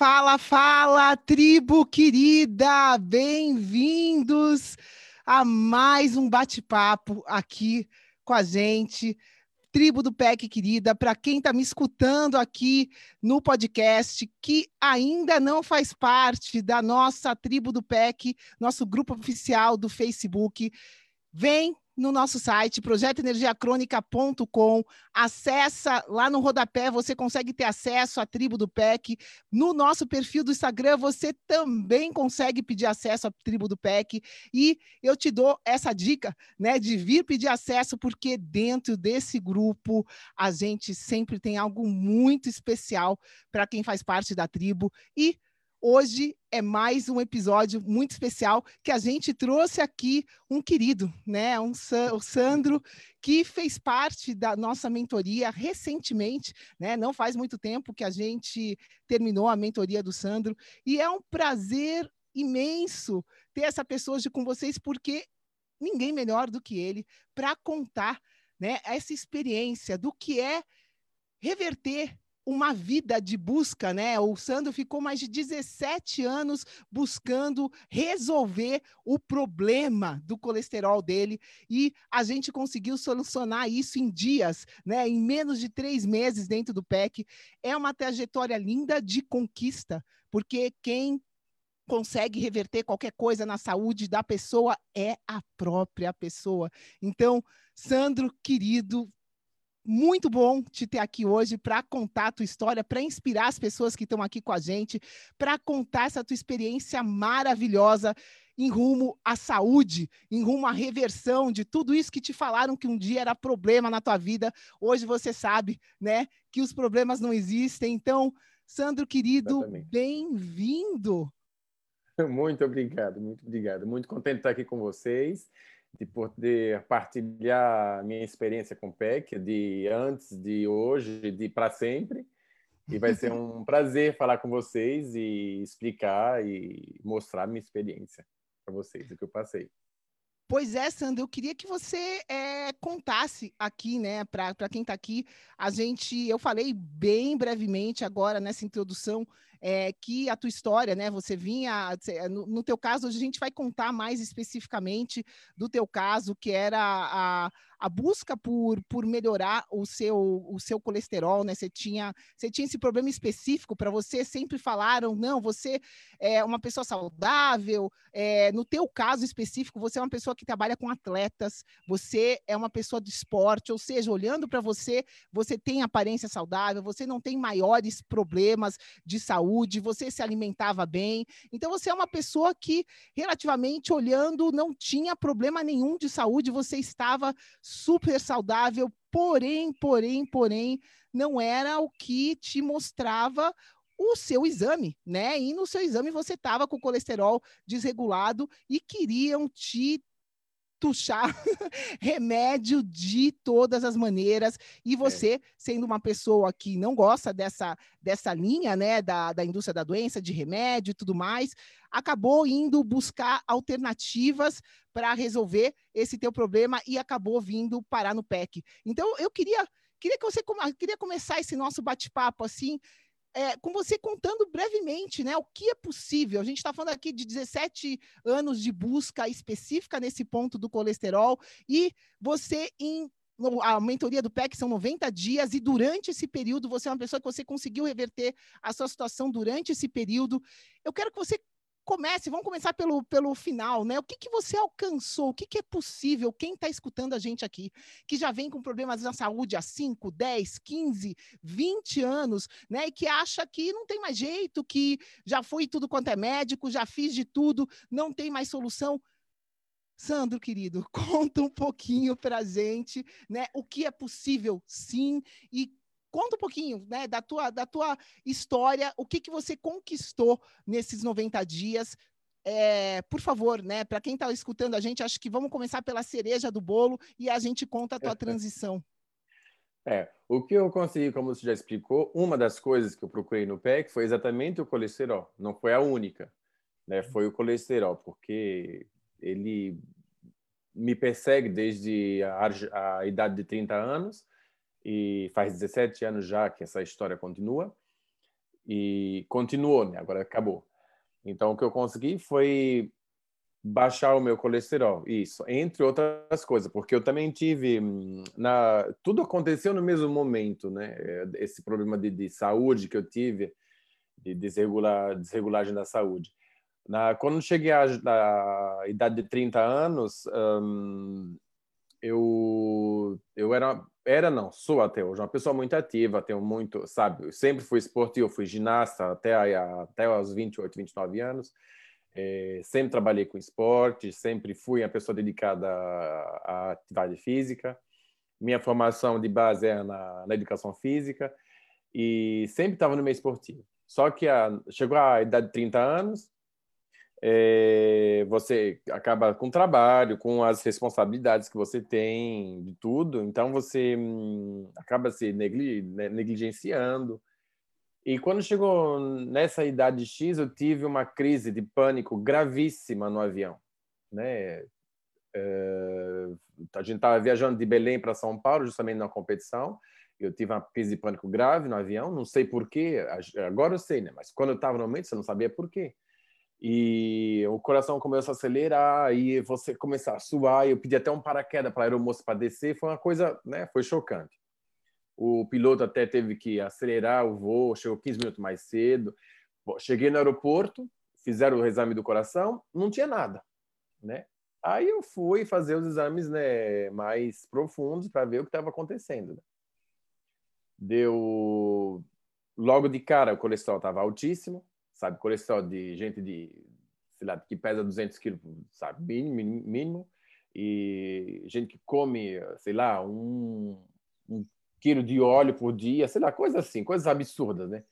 Fala, fala, tribo querida! Bem-vindos a mais um bate-papo aqui com a gente. Tribo do PEC querida, para quem está me escutando aqui no podcast, que ainda não faz parte da nossa tribo do PEC, nosso grupo oficial do Facebook, vem no nosso site, projetoenergiacronica.com. Acessa lá no rodapé, você consegue ter acesso à tribo do PEC. No nosso perfil do Instagram, você também consegue pedir acesso à tribo do PEC. E eu te dou essa dica, né, de vir pedir acesso, porque dentro desse grupo a gente sempre tem algo muito especial para quem faz parte da tribo. E Hoje é mais um episódio muito especial que a gente trouxe aqui um querido, né? Um, o Sandro, que fez parte da nossa mentoria recentemente, né? Não faz muito tempo que a gente terminou a mentoria do Sandro. E é um prazer imenso ter essa pessoa hoje com vocês, porque ninguém melhor do que ele para contar né, essa experiência do que é reverter uma vida de busca, né? O Sandro ficou mais de 17 anos buscando resolver o problema do colesterol dele e a gente conseguiu solucionar isso em dias, né? Em menos de três meses dentro do PEC. É uma trajetória linda de conquista, porque quem consegue reverter qualquer coisa na saúde da pessoa é a própria pessoa. Então, Sandro, querido, muito bom te ter aqui hoje para contar a tua história, para inspirar as pessoas que estão aqui com a gente, para contar essa tua experiência maravilhosa em rumo à saúde, em rumo à reversão de tudo isso que te falaram que um dia era problema na tua vida. Hoje você sabe, né, que os problemas não existem. Então, Sandro querido, bem-vindo. Muito obrigado, muito obrigado. Muito contente de estar aqui com vocês de poder partilhar minha experiência com o PEC, de antes, de hoje, de para sempre. E vai ser um prazer falar com vocês e explicar e mostrar minha experiência para vocês, o que eu passei. Pois é, Sandra, eu queria que você é, contasse aqui, né, para quem está aqui. A gente, eu falei bem brevemente agora nessa introdução é, que a tua história, né? Você vinha, no, no, teu caso, hoje a gente vai contar mais especificamente do teu caso, que era a, a busca por, por melhorar o seu, o seu colesterol, né? Você tinha, você tinha esse problema específico para você, sempre falaram, não, você é uma pessoa saudável, é, no teu caso específico, você é uma pessoa que trabalha com atletas, você é uma pessoa de esporte, ou seja, olhando para você, você tem aparência saudável, você não tem maiores problemas de saúde, saúde, você se alimentava bem. Então, você é uma pessoa que, relativamente olhando, não tinha problema nenhum de saúde, você estava super saudável, porém, porém, porém, não era o que te mostrava o seu exame, né? E no seu exame você estava com colesterol desregulado e queriam te tuchar remédio de todas as maneiras. E é. você, é. sendo uma pessoa que não gosta dessa, dessa linha, né, da, da indústria da doença, de remédio e tudo mais, acabou indo buscar alternativas para resolver esse teu problema e acabou vindo parar no PEC. Então, eu queria, queria que você queria começar esse nosso bate-papo assim, é, com você contando brevemente né, o que é possível. A gente está falando aqui de 17 anos de busca específica nesse ponto do colesterol e você em a mentoria do PEC são 90 dias e durante esse período você é uma pessoa que você conseguiu reverter a sua situação durante esse período. Eu quero que você comece, vamos começar pelo, pelo final, né? O que, que você alcançou? O que, que é possível? Quem está escutando a gente aqui, que já vem com problemas na saúde há 5, 10, 15, 20 anos, né? E que acha que não tem mais jeito, que já foi tudo quanto é médico, já fiz de tudo, não tem mais solução. Sandro, querido, conta um pouquinho para a gente, né? O que é possível, sim, e Conta um pouquinho, né, da tua, da tua história, o que, que você conquistou nesses 90 dias. É, por favor, né, para quem está escutando a gente, acho que vamos começar pela cereja do bolo e a gente conta a tua transição. É, o que eu consegui, como você já explicou, uma das coisas que eu procurei no PEC foi exatamente o colesterol. Não foi a única, né? Foi o colesterol, porque ele me persegue desde a, a idade de 30 anos e faz 17 anos já que essa história continua e continuou, né? Agora acabou. Então o que eu consegui foi baixar o meu colesterol, isso, entre outras coisas, porque eu também tive hum, na tudo aconteceu no mesmo momento, né? Esse problema de, de saúde que eu tive, de desregular, desregulagem da saúde. Na, quando cheguei à, à idade de 30 anos, hum, eu eu era era não, sou até hoje uma pessoa muito ativa, tenho muito, sabe, sempre fui esportivo, fui ginasta até até aos 28, 29 anos. É, sempre trabalhei com esporte, sempre fui uma pessoa dedicada à, à atividade física. Minha formação de base é na, na educação física e sempre estava no meio esportivo. Só que a, chegou a idade de 30 anos, é, você acaba com o trabalho, com as responsabilidades que você tem, de tudo, então você hum, acaba se negli né, negligenciando. E quando chegou nessa idade X, eu tive uma crise de pânico gravíssima no avião. Né? É, a gente estava viajando de Belém para São Paulo, justamente na competição. Eu tive uma crise de pânico grave no avião, não sei porquê, agora eu sei, né? mas quando eu estava no momento, você não sabia porquê e o coração começou a acelerar e você começar a suar. Eu pedi até um paraquedas para a aeromoça para descer. Foi uma coisa, né? Foi chocante. O piloto até teve que acelerar o voo, chegou 15 minutos mais cedo. Cheguei no aeroporto, fizeram o exame do coração, não tinha nada, né? Aí eu fui fazer os exames né, mais profundos para ver o que estava acontecendo. Né? Deu logo de cara o colesterol estava altíssimo, sabe? Colesterol de gente de, sei lá, que pesa 200 quilos, sabe? Mínimo, mínimo. E gente que come, sei lá, um, um quilo de óleo por dia, sei lá, coisas assim, coisas absurdas, né?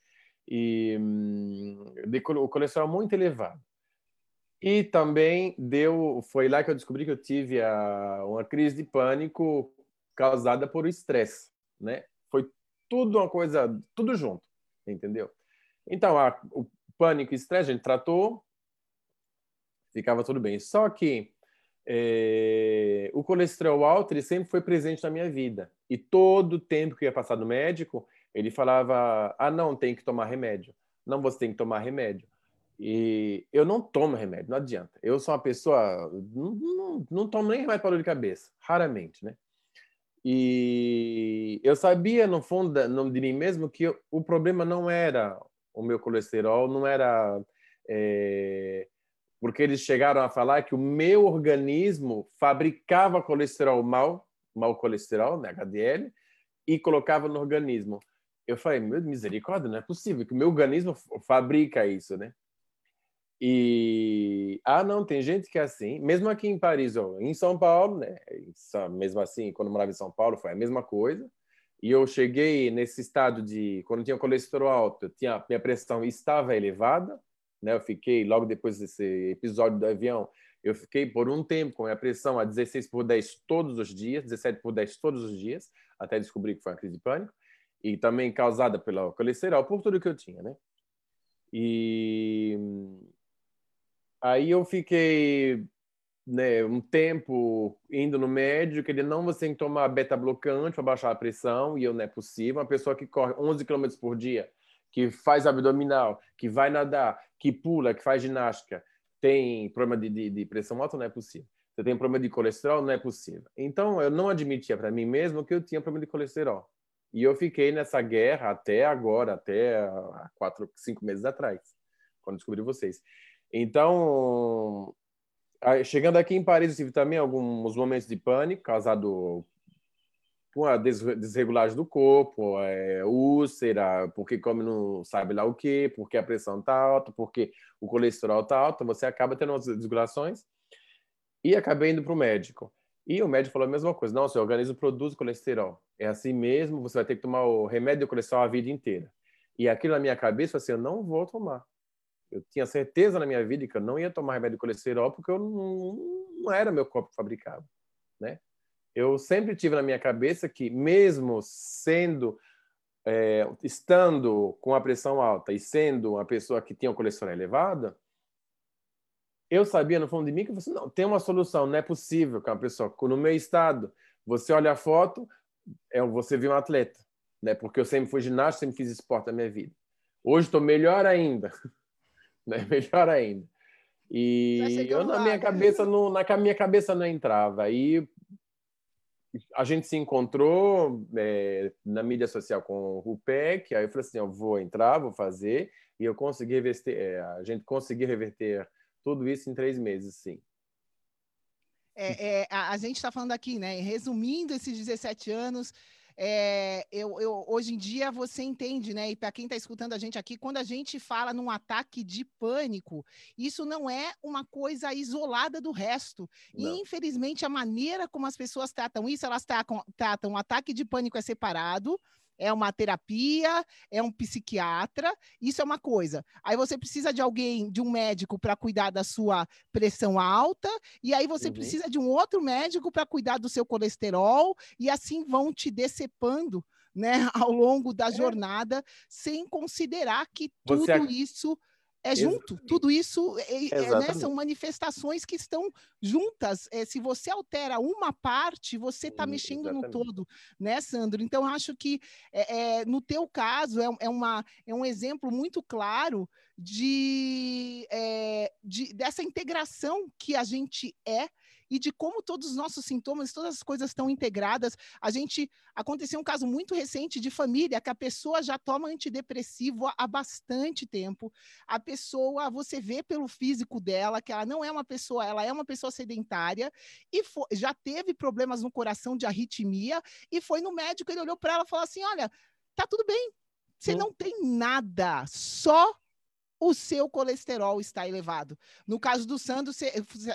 E hum, de, o colesterol muito elevado. E também deu, foi lá que eu descobri que eu tive a, uma crise de pânico causada por estresse, né? Foi tudo uma coisa, tudo junto, entendeu? Então, a, o pânico e estresse a gente tratou, ficava tudo bem. Só que é, o colesterol alto ele sempre foi presente na minha vida. E todo o tempo que ia passar no médico, ele falava: ah, não, tem que tomar remédio. Não, você tem que tomar remédio. E eu não tomo remédio, não adianta. Eu sou uma pessoa. Não, não, não tomo nem remédio para dor de cabeça, raramente, né? E eu sabia, no fundo de mim mesmo, que o problema não era o meu colesterol não era. É, porque eles chegaram a falar que o meu organismo fabricava colesterol mal, mau colesterol, né, HDL, e colocava no organismo. Eu falei, meu misericórdia, não é possível que o meu organismo fabrica isso, né? E ah, não, tem gente que é assim, mesmo aqui em Paris, ou em São Paulo, né? Mesmo assim, quando eu morava em São Paulo, foi a mesma coisa. E eu cheguei nesse estado de quando tinha colesterol alto, tinha minha pressão estava elevada, né? Eu fiquei logo depois desse episódio do avião, eu fiquei por um tempo com a pressão a 16 por 10 todos os dias, 17 por 10 todos os dias, até descobrir que foi uma crise de pânico e também causada pelo colesterol, por tudo que eu tinha, né? E aí eu fiquei né, um tempo indo no médico, ele não você tem que tomar beta-blocante para baixar a pressão, e eu não é possível. Uma pessoa que corre 11 km por dia, que faz abdominal, que vai nadar, que pula, que faz ginástica, tem problema de, de, de pressão alta, não é possível. Você tem problema de colesterol, não é possível. Então, eu não admitia para mim mesmo que eu tinha problema de colesterol. E eu fiquei nessa guerra até agora, até quatro, cinco meses atrás, quando descobri vocês. Então, chegando aqui em Paris, tive também alguns momentos de pânico, causado com a desregulagem do corpo, é, úlcera, porque come não sabe lá o que, porque a pressão está alta, porque o colesterol está alto, você acaba tendo umas desregulações. E acabei indo para o médico. E o médico falou a mesma coisa: não, seu organismo produz colesterol. É assim mesmo, você vai ter que tomar o remédio de colesterol a vida inteira. E aquilo na minha cabeça, assim, eu não vou tomar. Eu tinha certeza na minha vida que eu não ia tomar remédio de colesterol porque eu não, não era meu corpo fabricado, né? Eu sempre tive na minha cabeça que mesmo sendo é, estando com a pressão alta e sendo uma pessoa que tinha o colesterol elevado, eu sabia no fundo de mim que você não tem uma solução, não é possível que uma pessoa no meu estado, você olha a foto, é você viu um atleta, né? Porque eu sempre fui ginasta, sempre fiz esporte na minha vida. Hoje estou melhor ainda, né? Melhor ainda. E eu na minha cabeça não, na minha cabeça não entrava. Aí a gente se encontrou é, na mídia social com o Rupec, aí eu falei assim, eu vou entrar, vou fazer, e eu consegui reverter, é, a gente conseguiu reverter tudo isso em três meses, sim. É, é, a, a, gente está falando aqui, né? Resumindo esses 17 anos, é, eu, eu, hoje em dia você entende, né? E para quem está escutando a gente aqui, quando a gente fala num ataque de pânico, isso não é uma coisa isolada do resto. Não. E infelizmente a maneira como as pessoas tratam isso, elas tratam, tratam o ataque de pânico é separado é uma terapia, é um psiquiatra, isso é uma coisa. Aí você precisa de alguém, de um médico para cuidar da sua pressão alta, e aí você uhum. precisa de um outro médico para cuidar do seu colesterol, e assim vão te decepando. Né, ao longo da é. jornada, sem considerar que tudo isso é junto, Exatamente. tudo isso é, é, né, são manifestações que estão juntas. É, se você altera uma parte, você está mexendo Exatamente. no todo, né, Sandro? Então, acho que é, é, no teu caso é, é, uma, é um exemplo muito claro de, é, de, dessa integração que a gente é e de como todos os nossos sintomas, todas as coisas estão integradas. A gente aconteceu um caso muito recente de família que a pessoa já toma antidepressivo há bastante tempo. A pessoa, você vê pelo físico dela que ela não é uma pessoa, ela é uma pessoa sedentária e foi, já teve problemas no coração de arritmia e foi no médico, ele olhou para ela e falou assim: "Olha, tá tudo bem. Você não tem nada, só o seu colesterol está elevado. No caso do Sandro,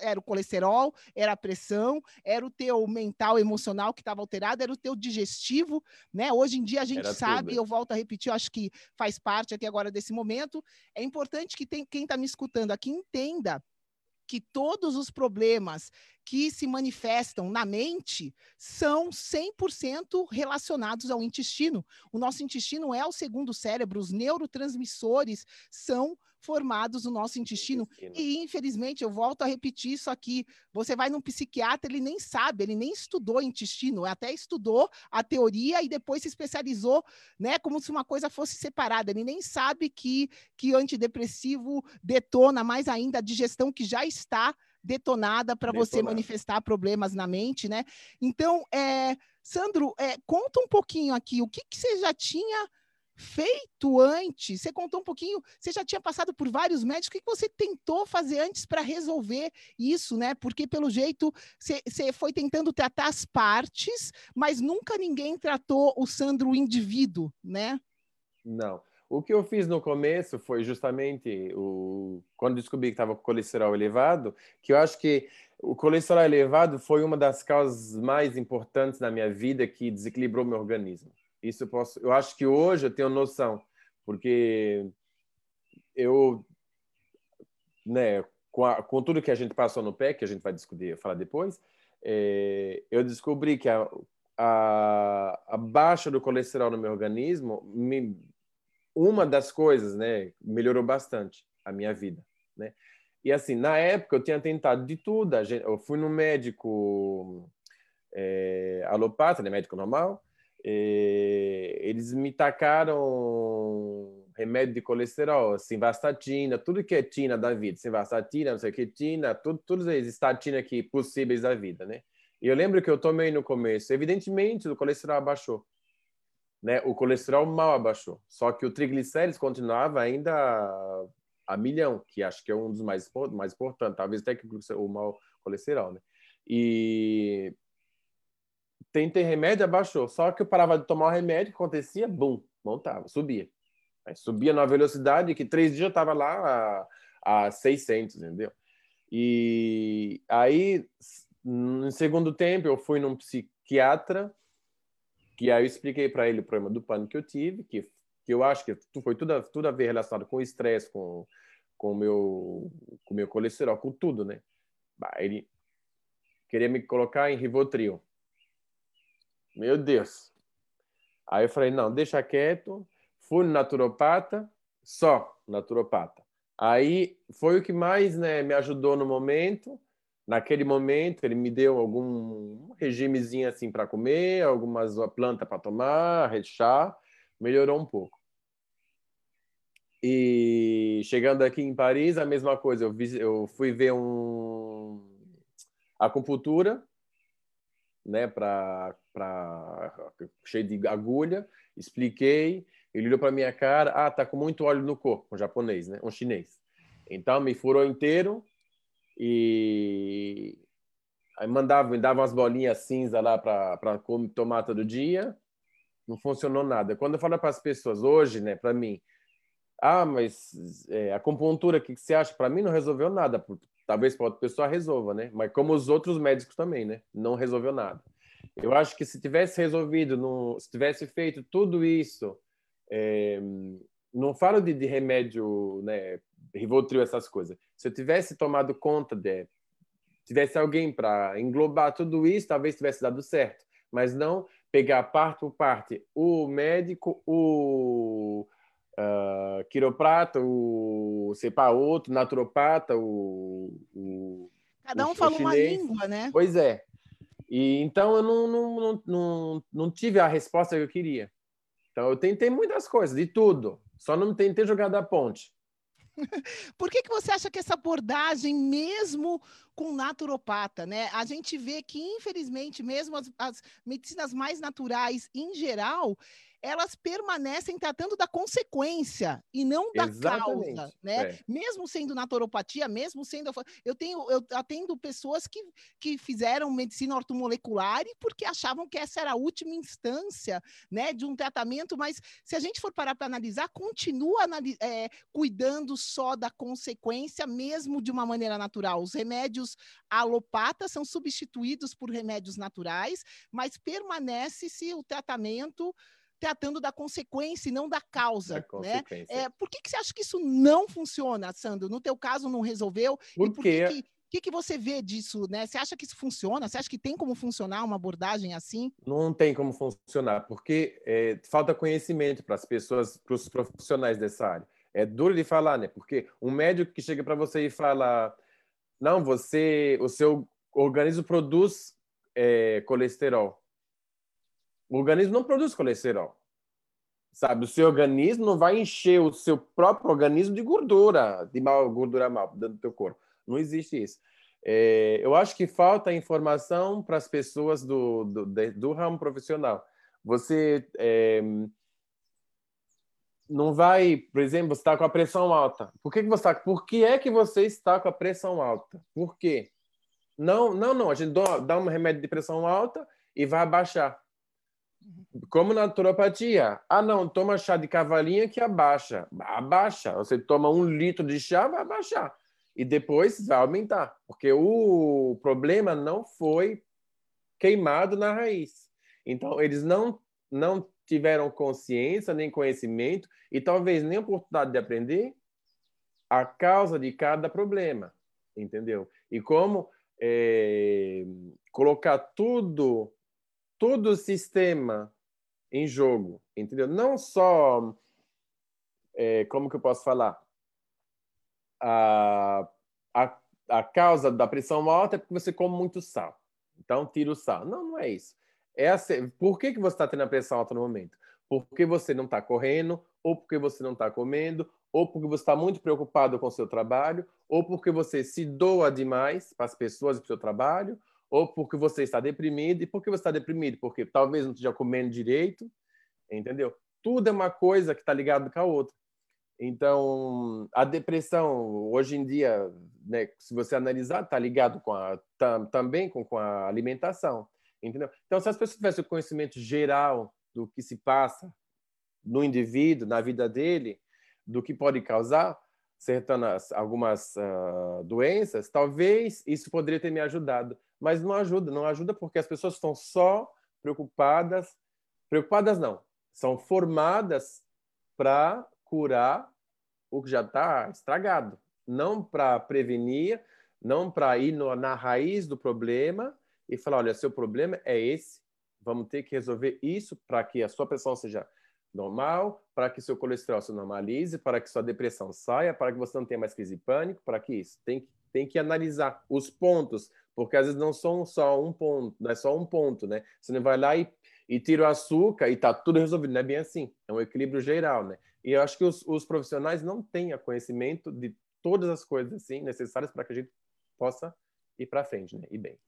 era o colesterol, era a pressão, era o teu mental, emocional que estava alterado, era o teu digestivo, né? Hoje em dia a gente era sabe, tudo. eu volto a repetir, eu acho que faz parte aqui agora desse momento. É importante que tem, quem está me escutando aqui entenda que todos os problemas que se manifestam na mente são 100% relacionados ao intestino. O nosso intestino é o segundo cérebro, os neurotransmissores são formados no nosso intestino. intestino. E, infelizmente, eu volto a repetir isso aqui: você vai num psiquiatra, ele nem sabe, ele nem estudou intestino, até estudou a teoria e depois se especializou, né, como se uma coisa fosse separada. Ele nem sabe que, que antidepressivo detona mais ainda a digestão que já está detonada para você manifestar problemas na mente, né? Então, é, Sandro, é, conta um pouquinho aqui, o que, que você já tinha feito antes? Você contou um pouquinho, você já tinha passado por vários médicos, o que, você tentou fazer antes para resolver isso, né? Porque, pelo jeito, você, você foi tentando tratar as partes, mas nunca ninguém tratou o Sandro o indivíduo, né? Não. O que eu fiz no começo foi justamente o quando descobri que estava com colesterol elevado, que eu acho que o colesterol elevado foi uma das causas mais importantes na minha vida que desequilibrou meu organismo. Isso eu posso, eu acho que hoje eu tenho noção, porque eu, né, com, a, com tudo que a gente passou no pé, que a gente vai discutir, falar depois, é, eu descobri que a, a, a baixa do colesterol no meu organismo me uma das coisas, né, melhorou bastante a minha vida, né? E assim, na época eu tinha tentado de tudo. Eu fui no médico é, alopata, né, médico normal. É, eles me tacaram remédio de colesterol, simvastatina, tudo que é tina da vida, simvastatina, não sei o que, tina, tudo, todos esses estatina aqui possíveis da vida, né? E eu lembro que eu tomei no começo, evidentemente o colesterol abaixou, né? O colesterol mal abaixou, só que o triglicérides continuava ainda a milhão, que acho que é um dos mais mais importantes, talvez até que o mal colesterol, né? E tentei remédio, abaixou. Só que eu parava de tomar o remédio, acontecia, bum, montava, subia. Aí subia na velocidade que três dias eu estava lá a, a 600, entendeu? E aí, no segundo tempo, eu fui num psiquiatra, que aí eu expliquei para ele o problema do pânico que eu tive, que, que eu acho que foi tudo, tudo a ver relacionado com o estresse, com com meu, com meu colesterol, com tudo, né? Ele queria me colocar em Rivotril. Meu Deus. Aí eu falei, não, deixa quieto. Fui naturopata, só naturopata. Aí foi o que mais né, me ajudou no momento. Naquele momento, ele me deu algum regimezinho assim para comer, algumas plantas para tomar, chá, melhorou um pouco. E chegando aqui em Paris, a mesma coisa. Eu, vi, eu fui ver um acupuntura, né, para cheio de agulha, expliquei, ele olhou para minha cara, ah, tá com muito óleo no corpo, um japonês, né, um chinês. Então me furou inteiro e aí mandava, me dava umas bolinhas cinza lá para tomar todo dia. Não funcionou nada. Quando eu falo para as pessoas hoje, né, para mim, ah, mas é, acupuntura, o que, que você acha? Para mim não resolveu nada. Talvez para outra pessoa resolva, né? Mas como os outros médicos também, né? Não resolveu nada. Eu acho que se tivesse resolvido, no, se tivesse feito tudo isso, é, não falo de, de, remédio, né? Rivotril, essas coisas. Se eu tivesse tomado conta de, tivesse alguém para englobar tudo isso, talvez tivesse dado certo. Mas não pegar parte por parte o médico, o uh, quiroprata, o sepa outro, naturopata, o, o cada um o, fala o uma língua, né? Pois é. E então eu não, não, não, não, não tive a resposta que eu queria. Então eu tentei muitas coisas, de tudo, só não tentei jogar da ponte. Por que, que você acha que essa abordagem, mesmo com naturopata, né? A gente vê que, infelizmente, mesmo as, as medicinas mais naturais, em geral, elas permanecem tratando da consequência e não da Exatamente. causa, né? É. Mesmo sendo naturopatia, mesmo sendo eu tenho eu atendo pessoas que, que fizeram medicina ortomolecular e porque achavam que essa era a última instância, né, de um tratamento, mas se a gente for parar para analisar, continua é, cuidando só da consequência, mesmo de uma maneira natural. Os remédios alopatas são substituídos por remédios naturais, mas permanece-se o tratamento tratando da consequência e não da causa. Da né? É, por que, que você acha que isso não funciona, Sandro? No teu caso, não resolveu? Por, por que, que, que, que você vê disso, né? Você acha que isso funciona? Você acha que tem como funcionar uma abordagem assim? Não tem como funcionar, porque é, falta conhecimento para as pessoas, para os profissionais dessa área. É duro de falar, né? Porque um médico que chega para você e fala, não, você, o seu organismo produz é, colesterol. O organismo não produz colesterol. Sabe, o seu organismo não vai encher o seu próprio organismo de gordura, de mal, gordura mal dentro do teu corpo. Não existe isso. É, eu acho que falta informação para as pessoas do, do, do, ramo profissional. Você é, não vai, por exemplo, você está com a pressão alta. Por que, que você está? Por que é que você está com a pressão alta? Por quê? Não, não, não. A gente dá um remédio de pressão alta e vai abaixar. Como naturopatia. Ah, não, toma chá de cavalinha que abaixa. Abaixa. Você toma um litro de chá, vai abaixar. E depois vai aumentar. Porque o problema não foi queimado na raiz. Então, eles não, não tiveram consciência nem conhecimento e talvez nem oportunidade de aprender a causa de cada problema. Entendeu? E como é, colocar tudo todo o sistema em jogo, entendeu? Não só, é, como que eu posso falar? A, a, a causa da pressão alta é porque você come muito sal. Então, tira o sal. Não, não é isso. É assim, por que, que você está tendo a pressão alta no momento? Porque você não está correndo, ou porque você não está comendo, ou porque você está muito preocupado com o seu trabalho, ou porque você se doa demais para as pessoas e para o seu trabalho, ou porque você está deprimido. E por que você está deprimido? Porque talvez não esteja comendo direito, entendeu? Tudo é uma coisa que está ligada com a outra. Então, a depressão, hoje em dia, né, se você analisar, está ligado com a, tam, também com, com a alimentação. Entendeu? Então, se as pessoas tivessem o conhecimento geral do que se passa no indivíduo, na vida dele, do que pode causar certas algumas uh, doenças, talvez isso poderia ter me ajudado. Mas não ajuda, não ajuda porque as pessoas estão só preocupadas, preocupadas não, são formadas para curar o que já está estragado, não para prevenir, não para ir no, na raiz do problema e falar, olha, seu problema é esse, vamos ter que resolver isso para que a sua pressão seja normal, para que seu colesterol se normalize, para que sua depressão saia, para que você não tenha mais crise de pânico, para que isso. Tem, tem que analisar os pontos, porque às vezes não são só um ponto, não é só um ponto, né? Você não vai lá e, e tira o açúcar e está tudo resolvido, não é bem assim. É um equilíbrio geral, né? E eu acho que os, os profissionais não têm conhecimento de todas as coisas assim necessárias para que a gente possa ir para frente, né? E bem.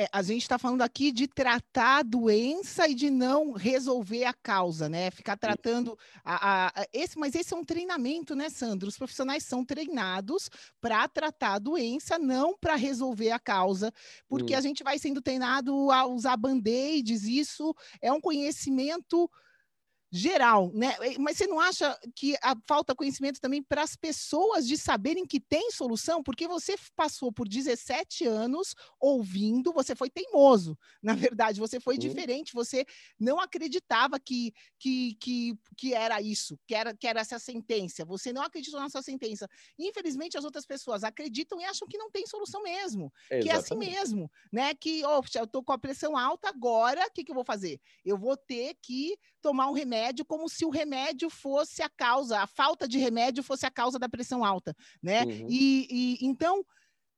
É, a gente está falando aqui de tratar a doença e de não resolver a causa, né? Ficar tratando a, a, a, esse, mas esse é um treinamento, né, Sandro? Os profissionais são treinados para tratar a doença, não para resolver a causa, porque hum. a gente vai sendo treinado a usar band-aids. Isso é um conhecimento geral, né? Mas você não acha que a falta conhecimento também para as pessoas de saberem que tem solução? Porque você passou por 17 anos ouvindo, você foi teimoso, na verdade, você foi diferente, você não acreditava que, que, que, que era isso, que era, que era essa sentença, você não acreditou na sua sentença. Infelizmente, as outras pessoas acreditam e acham que não tem solução mesmo, Exatamente. que é assim mesmo, né? Que, oh, eu tô com a pressão alta agora, o que, que eu vou fazer? Eu vou ter que tomar um remédio como se o remédio fosse a causa, a falta de remédio fosse a causa da pressão alta, né? Uhum. E, e, então,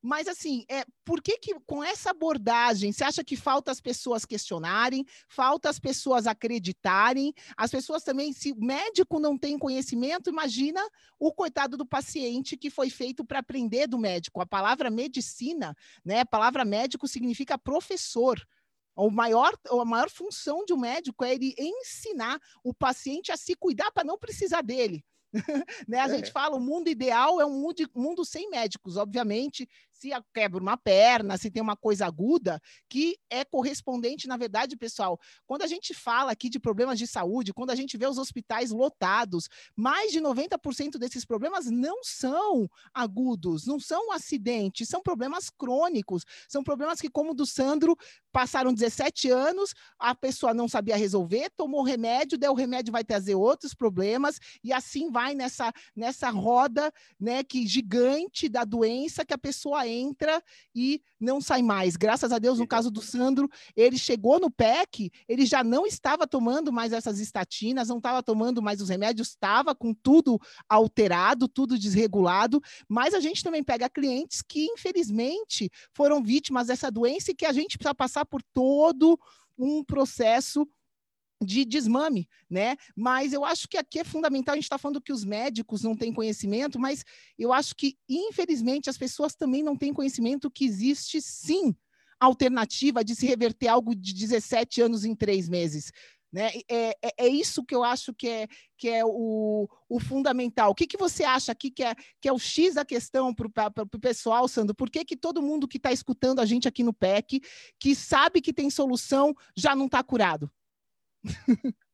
mas assim, é, por que, que com essa abordagem você acha que falta as pessoas questionarem, falta as pessoas acreditarem, as pessoas também, se o médico não tem conhecimento, imagina o coitado do paciente que foi feito para aprender do médico. A palavra medicina, né? A palavra médico significa professor. O maior, a maior função de um médico é ele ensinar o paciente a se cuidar para não precisar dele. né? A é. gente fala, o mundo ideal é um mundo, mundo sem médicos, obviamente, se quebra uma perna, se tem uma coisa aguda, que é correspondente, na verdade, pessoal. Quando a gente fala aqui de problemas de saúde, quando a gente vê os hospitais lotados, mais de 90% desses problemas não são agudos, não são acidentes, são problemas crônicos, são problemas que, como o do Sandro, passaram 17 anos, a pessoa não sabia resolver, tomou remédio, daí o remédio vai trazer outros problemas, e assim vai nessa, nessa roda né, que gigante da doença que a pessoa entra e não sai mais. Graças a Deus, no caso do Sandro, ele chegou no PEC, ele já não estava tomando mais essas estatinas, não estava tomando mais os remédios, estava com tudo alterado, tudo desregulado, mas a gente também pega clientes que, infelizmente, foram vítimas dessa doença e que a gente precisa passar por todo um processo de desmame, né? Mas eu acho que aqui é fundamental, a gente está falando que os médicos não têm conhecimento, mas eu acho que, infelizmente, as pessoas também não têm conhecimento que existe sim alternativa de se reverter algo de 17 anos em três meses. Né? É, é, é, isso que eu acho que é, que é o, o fundamental. O que, que você acha aqui que é, que é o X da questão para o pessoal, Sandro? Por que, que todo mundo que está escutando a gente aqui no PEC, que sabe que tem solução, já não está curado?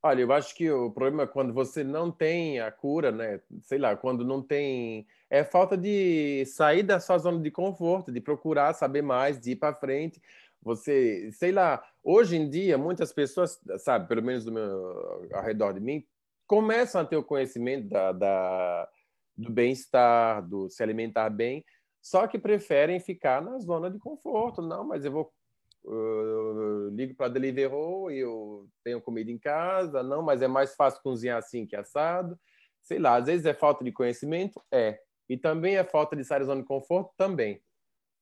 Olha, eu acho que o problema é quando você não tem a cura, né? Sei lá, quando não tem. É falta de sair da sua zona de conforto, de procurar saber mais, de ir para frente. Você, sei lá, hoje em dia, muitas pessoas, sabe, pelo menos do meu, ao redor de mim, começam a ter o conhecimento da, da do bem-estar, do se alimentar bem, só que preferem ficar na zona de conforto. Não, mas eu vou eu ligo para Deliveroo e eu tenho comida em casa. Não, mas é mais fácil cozinhar assim que assado. Sei lá, às vezes é falta de conhecimento? É. E também é falta de sair da zona de conforto? Também.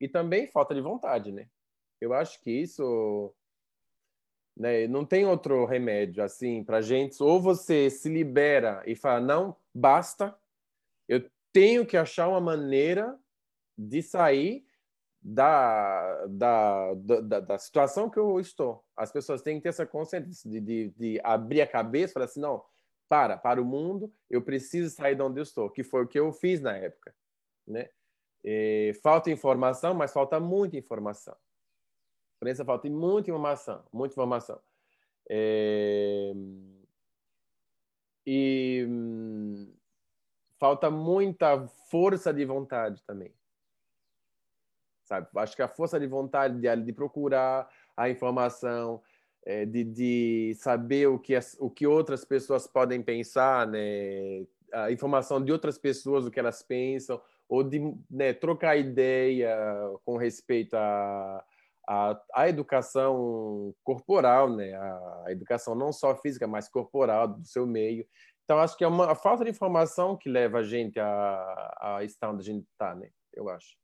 E também falta de vontade, né? Eu acho que isso Né? Não tem outro remédio assim para gente. Ou você se libera e fala não, basta. Eu tenho que achar uma maneira de sair da, da, da, da, situação que eu estou. As pessoas têm que ter essa consciência de, de, de abrir a cabeça e falar assim, não, para, para o mundo, eu preciso sair de onde eu estou, que foi o que eu fiz na época. Né? E, falta informação, mas falta muita informação. Imprensa falta muita informação, muita informação. É... E hum, falta muita força de vontade também. Sabe? Acho que a força de vontade de, de procurar a informação, é, de, de saber o que, as, o que outras pessoas podem pensar, né? a informação de outras pessoas, o que elas pensam, ou de né, trocar ideia com respeito a, a, a, educação corporal, né? A, a, educação não só física, mas corporal do seu meio. Então, acho que é uma a falta de informação que leva a gente a, a estar onde a gente está, né? Eu acho.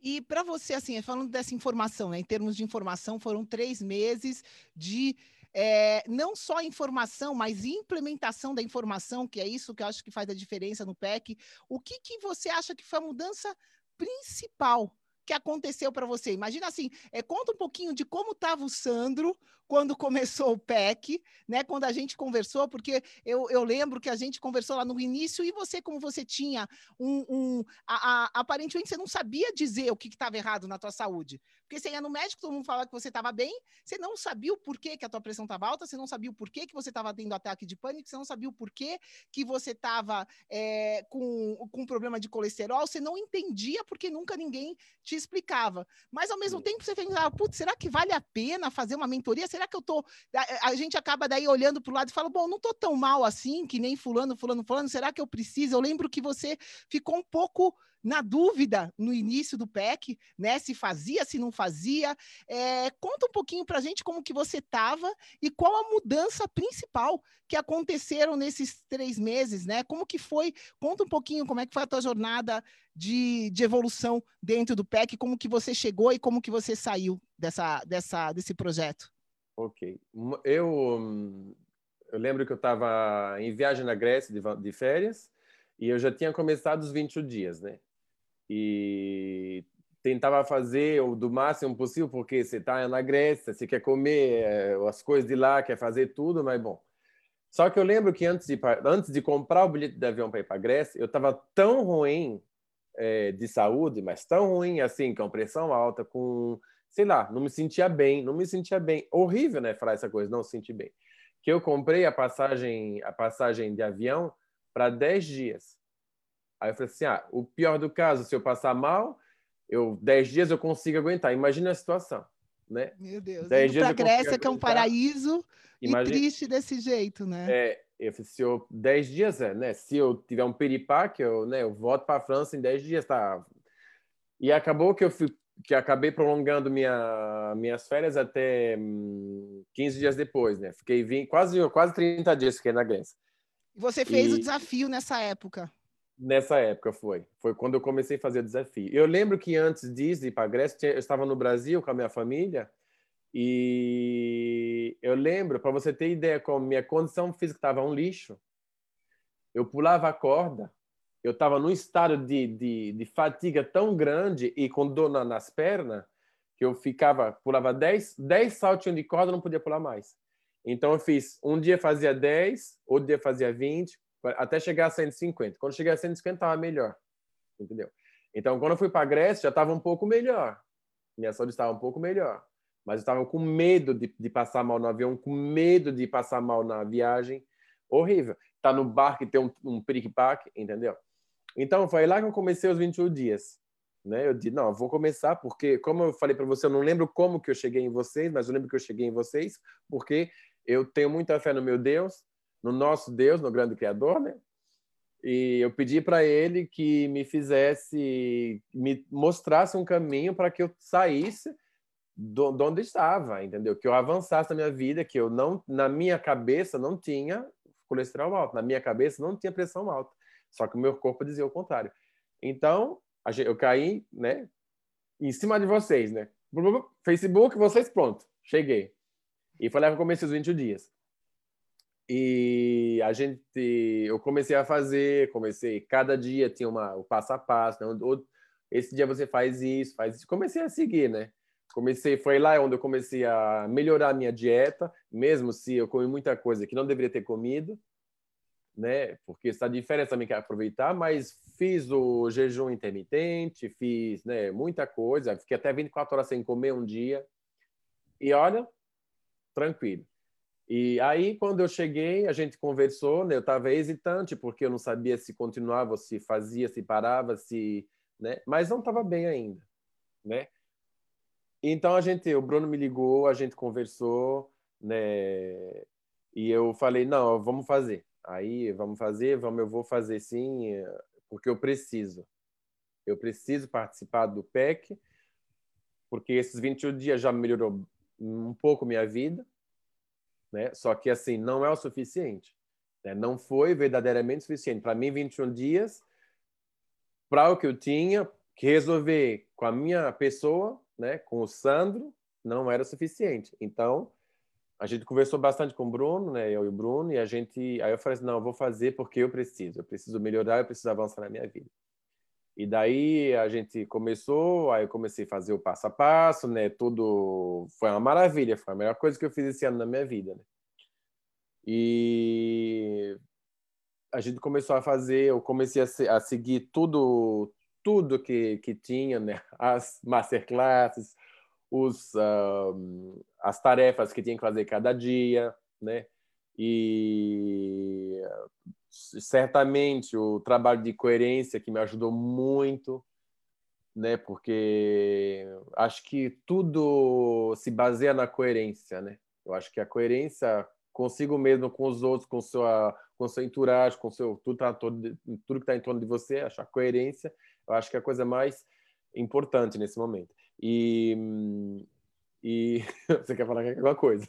E para você, assim, falando dessa informação, né, em termos de informação, foram três meses de é, não só informação, mas implementação da informação, que é isso que eu acho que faz a diferença no PEC. O que, que você acha que foi a mudança principal que aconteceu para você? Imagina assim, é, conta um pouquinho de como estava o Sandro quando começou o PEC, né? Quando a gente conversou, porque eu, eu lembro que a gente conversou lá no início e você, como você tinha um. um a, a, aparentemente você não sabia dizer o que estava errado na tua saúde. Porque você ia no médico, todo mundo falava que você estava bem, você não sabia o porquê que a tua pressão estava alta, você não sabia o porquê que você estava tendo ataque de pânico, você não sabia o porquê que você estava é, com, com problema de colesterol, você não entendia porque nunca ninguém te explicava. Mas ao mesmo tempo você pensava, putz, será que vale a pena fazer uma mentoria? Será que eu tô. A, a gente acaba daí olhando para o lado e fala, bom, não tô tão mal assim, que nem fulano, fulano, fulano, será que eu preciso? Eu lembro que você ficou um pouco na dúvida no início do PEC, né? Se fazia, se não fazia. É, conta um pouquinho para a gente como que você estava e qual a mudança principal que aconteceram nesses três meses, né? Como que foi? Conta um pouquinho como é que foi a tua jornada de, de evolução dentro do PEC, como que você chegou e como que você saiu dessa, dessa, desse projeto. Ok. Eu, eu lembro que eu estava em viagem na Grécia de, de férias e eu já tinha começado os 21 dias, né? e tentava fazer o do máximo possível, porque você está na Grécia, você quer comer eh, as coisas de lá, quer fazer tudo, mas bom. Só que eu lembro que antes de, antes de comprar o bilhete de avião para ir para a Grécia, eu estava tão ruim é, de saúde, mas tão ruim assim, com pressão alta, com, sei lá, não me sentia bem, não me sentia bem. Horrível, né, falar essa coisa, não se sentir bem. Que eu comprei a passagem, a passagem de avião para 10 dias. Aí eu falei assim: ah, o pior do caso, se eu passar mal, eu 10 dias eu consigo aguentar. Imagina a situação, né? Meu Deus. 10 dias para a Grécia, que é um paraíso, Imagina... e triste desse jeito, né? É, eu falei, se eu 10 dias, é, né? Se eu tiver um piripaque, eu, né, eu volto para a França em 10 dias, tá? E acabou que eu fui, que acabei prolongando minha, minhas férias até hum, 15 dias depois, né? Fiquei 20, quase quase 30 dias fiquei na Grécia. Você fez e... o desafio nessa época? Nessa época foi. Foi quando eu comecei a fazer o desafio. Eu lembro que antes disso, ir para a Grécia, eu estava no Brasil com a minha família e eu lembro, para você ter ideia, como minha condição física estava um lixo, eu pulava a corda, eu estava num estado de, de, de, fatiga tão grande e com dor nas pernas que eu ficava, pulava 10, 10 saltinhos de corda, não podia pular mais. Então eu fiz, um dia fazia 10, outro dia fazia 20, até chegar a 150. Quando cheguei a 150, estava melhor. Entendeu? Então, quando eu fui para Grécia, já estava um pouco melhor. Minha saúde estava um pouco melhor. Mas eu estava com medo de, de, passar mal no avião, com medo de passar mal na viagem. Horrível. Tá no barco e ter um, um piripaque, entendeu? Então, foi lá que eu comecei os 21 dias. Né? Eu disse, não, eu vou começar, porque, como eu falei para você, eu não lembro como que eu cheguei em vocês, mas eu lembro que eu cheguei em vocês, porque eu tenho muita fé no meu Deus, no nosso Deus, no grande Criador, né? E eu pedi para ele que me fizesse, me mostrasse um caminho para que eu saísse do, de onde estava, entendeu? Que eu avançasse na minha vida, que eu não, na minha cabeça não tinha colesterol alto, na minha cabeça não tinha pressão alta, só que o meu corpo dizia o contrário. Então, eu caí, né, em cima de vocês, né? Facebook, vocês, pronto, cheguei. E foi lá que eu comecei os 21 dias. E a gente, eu comecei a fazer, comecei, cada dia tinha uma, o passo a passo, né? esse dia você faz isso, faz isso. Comecei a seguir, né? Comecei, foi lá onde eu comecei a melhorar a minha dieta, mesmo se eu comi muita coisa que não deveria ter comido, né? Porque está diferente também que aproveitar, mas fiz o jejum intermitente, fiz, né, muita coisa, fiquei até 24 horas sem comer um dia. E olha, tranquilo. E aí, quando eu cheguei, a gente conversou, né? Eu estava hesitante, porque eu não sabia se continuava, se fazia, se parava, se... Né? Mas não estava bem ainda, né? Então, a gente, o Bruno me ligou, a gente conversou, né? E eu falei, não, vamos fazer. Aí, vamos fazer, vamos, eu vou fazer sim, porque eu preciso. Eu preciso participar do PEC, porque esses 21 dias já melhorou um pouco minha vida, né? Só que assim não é o suficiente. Né? Não foi verdadeiramente suficiente. Para mim, 21 dias para o que eu tinha que resolver com a minha pessoa, né? Com o Sandro, não era suficiente. Então a gente conversou bastante com o Bruno, né? Eu e o Bruno, e a gente, aí eu falei assim, não, eu vou fazer porque eu preciso, eu preciso melhorar, eu preciso avançar na minha vida. E daí a gente começou, aí eu comecei a fazer o passo a passo, né? Tudo foi uma maravilha, foi a melhor coisa que eu fiz esse ano na minha vida, né? E a gente começou a fazer, eu comecei a, se, a seguir tudo tudo que, que tinha, né? As masterclasses, os as tarefas que tinha que fazer cada dia, né? E certamente o trabalho de coerência que me ajudou muito, né? Porque acho que tudo se baseia na coerência, né? Eu acho que a coerência consigo mesmo, com os outros, com sua, com seu entourage, com seu tudo, tá, tudo, tudo que está em torno de você, a coerência, eu acho que é a coisa mais importante nesse momento. E, e você quer falar alguma coisa?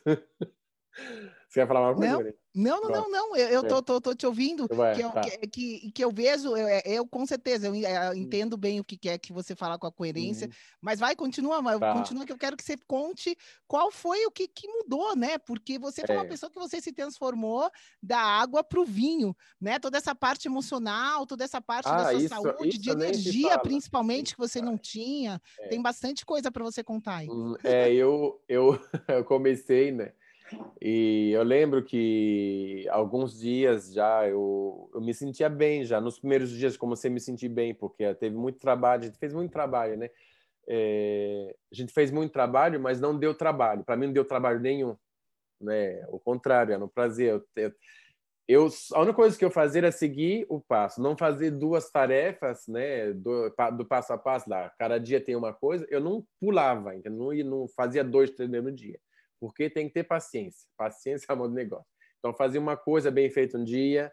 Você quer falar uma coisa? Não. Não, não, não, não. Eu, eu tô, tô, tô te ouvindo. Vai, que, eu, tá. que, que, que eu vejo, eu, eu com certeza, eu, eu entendo bem o que quer que você fala com a coerência, Uhum. mas vai, continua, mas Tá. continua que eu quero que você conte qual foi o que, que mudou, né? Porque você foi uma É. pessoa que você se transformou da água para o vinho, né? Toda essa parte emocional, toda essa parte da Ah, sua isso- saúde, de isso se energia, principalmente, que você não tinha. É. Tem bastante coisa para você contar aí. Hum, É, eu, eu, eu comecei, né? E eu lembro que alguns dias já eu, eu me sentia bem já. Nos primeiros dias comecei a me sentir bem, porque teve muito trabalho, a gente fez muito trabalho, né? É, a gente fez muito trabalho, mas não deu trabalho. Para mim não deu trabalho nenhum, né? O contrário, era um prazer. Eu, eu, a única coisa que eu fazia era seguir o passo, não fazer duas tarefas, né? Do, do passo a passo lá. Cada dia tem uma coisa. Eu não pulava, entendeu? Não, não fazia dois, três no dia porque tem que ter paciência. Paciência é a mão do negócio. Então, fazia uma coisa bem feita um dia,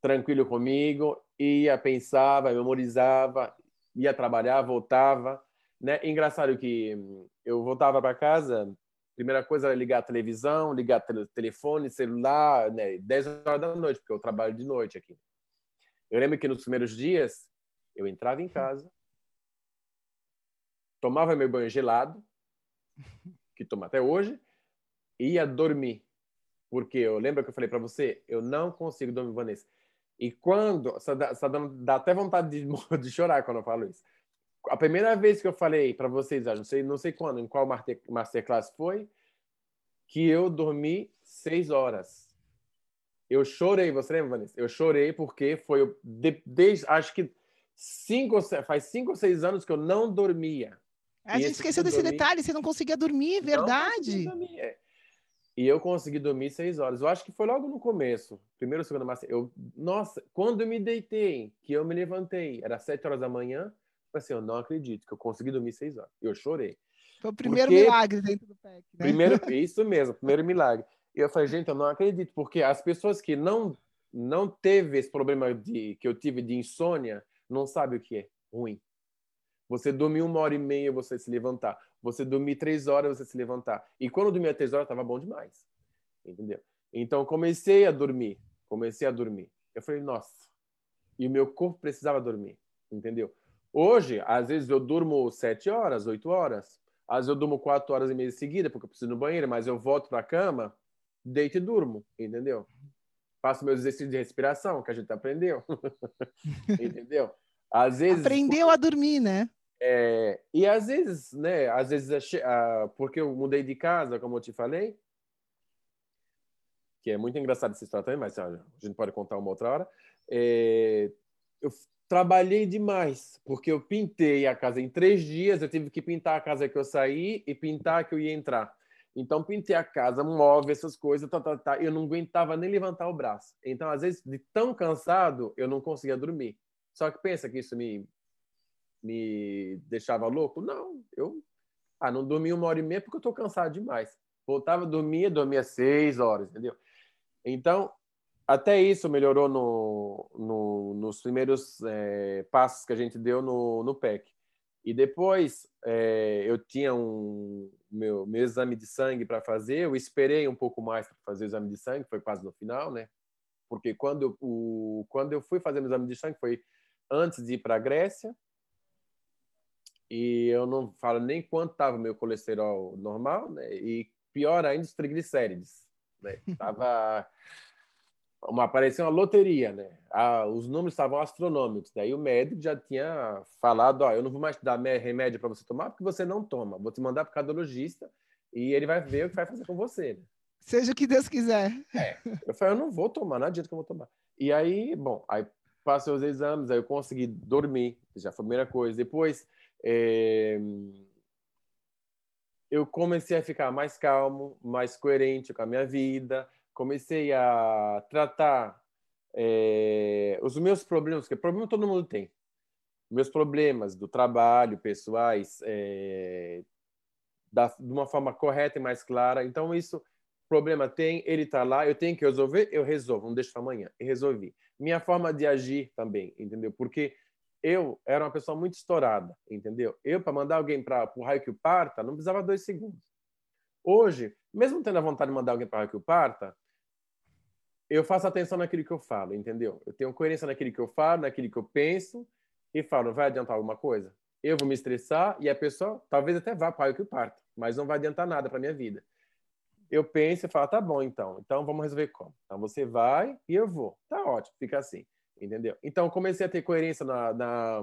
tranquilo comigo, ia, pensava, memorizava, ia trabalhar, voltava. Né? Engraçado que hum, eu voltava para casa, primeira coisa era ligar a televisão, ligar tele- telefone, celular, né? 10 horas da noite, porque eu trabalho de noite aqui. Eu lembro que nos primeiros dias, eu entrava em casa, tomava meu banho gelado, que tomo até hoje, ia dormir. Porque eu lembro que eu falei para você, eu não consigo dormir, Vanessa. E quando, só dá, só dá, até vontade de, de chorar quando eu falo isso. A primeira vez que eu falei para vocês, não sei, não sei quando, em qual master- masterclass foi, que eu dormi seis horas. Eu chorei, você lembra, Vanessa? Eu chorei porque foi de, desde, acho que cinco, faz cinco ou seis anos que eu não dormia. A E gente esqueceu desse dormir- detalhe, você não conseguia dormir, Não verdade? consegui dormir, é. E eu consegui dormir seis horas. Eu acho que foi logo no começo, primeiro, segundo master. Eu, nossa, quando eu me deitei, que eu me levantei, era sete horas da manhã, eu falei assim, eu não acredito que eu consegui dormir seis horas. Eu chorei. Foi o primeiro Porque- milagre dentro do PEC, né? Primeiro, isso mesmo, primeiro milagre. E eu falei, gente, eu não acredito, porque as pessoas que não não teve esse problema de que eu tive de insônia, não sabe o que é ruim. Você dormir uma hora e meia, você se levantar. Você dormir três horas, você se levantar. E quando eu dormia três horas, estava bom demais. Entendeu? Então, comecei a dormir. Comecei a dormir. Eu falei, nossa. E o meu corpo precisava dormir. Entendeu? Hoje, às vezes, eu durmo sete horas, oito horas. Às vezes eu durmo quatro horas e meia seguida porque eu preciso ir no banheiro, mas eu volto para a cama, deito e durmo, entendeu? Faço meus exercícios de respiração, que a gente aprendeu. entendeu? Às vezes aprendeu a dormir, né? É, e às vezes, né? Às vezes, uh, porque eu mudei de casa, como eu te falei, que é muito engraçado essa história também, mas a gente pode contar uma outra hora. É, eu trabalhei demais, porque eu pintei a casa em três dias, eu tive que pintar a casa que eu saí e pintar que eu ia entrar. Então, pintei a casa, móvel, essas coisas, tá, tá, tá, eu não aguentava nem levantar o braço. Então, às vezes, de tão cansado, eu não conseguia dormir. Só que pensa que isso me, me deixava louco? Não, eu ah, não dormi uma hora e meia porque eu estou cansado demais. Voltava a dormir, dormia seis horas, entendeu? Então, até isso melhorou no, no, nos primeiros é, passos que a gente deu no, no PEC. E depois é, eu tinha um meu, meu exame de sangue para fazer, eu esperei um pouco mais para fazer o exame de sangue, foi quase no final, né? Porque quando, o, quando eu fui fazer o exame de sangue foi antes de ir para a Grécia, e eu não falo nem quanto estava o meu colesterol normal, né? E pior ainda os triglicérides, né? Tava uma parecia uma loteria, né? Ah, os números estavam astronômicos. Daí o médico já tinha falado, ó, eu não vou mais te dar remédio para você tomar porque você não toma. Vou te mandar para o cardiologista e ele vai ver o que vai fazer com você. Né? Seja o que Deus quiser. É. Eu falei, eu não vou tomar, não adianta que eu vou tomar. E aí, bom, aí passei os exames, aí eu consegui dormir, já foi a primeira coisa. Depois, é... eu comecei a ficar mais calmo, mais coerente com a minha vida, comecei a tratar é, os meus problemas, que problema todo mundo tem, meus problemas do trabalho, pessoais, é, da, de uma forma correta e mais clara. Então, isso, problema tem, ele está lá, eu tenho que resolver, eu resolvo, não deixo para amanhã. E resolvi. Minha forma de agir também, entendeu? Porque eu era uma pessoa muito estourada, entendeu? Eu, para mandar alguém para o raio que parta, não precisava dois segundos. Hoje, mesmo tendo a vontade de mandar alguém para o raio que parta, eu faço atenção naquilo que eu falo, entendeu? Eu tenho coerência naquilo que eu falo, naquilo que eu penso, e falo, vai adiantar alguma coisa? Eu vou me estressar e a pessoa talvez até vá para o que parta, mas não vai adiantar nada para minha vida. Eu penso e falo, tá bom, então. Então vamos resolver como? Então você vai e eu vou. Tá ótimo, fica assim, entendeu? Então comecei a ter coerência na, na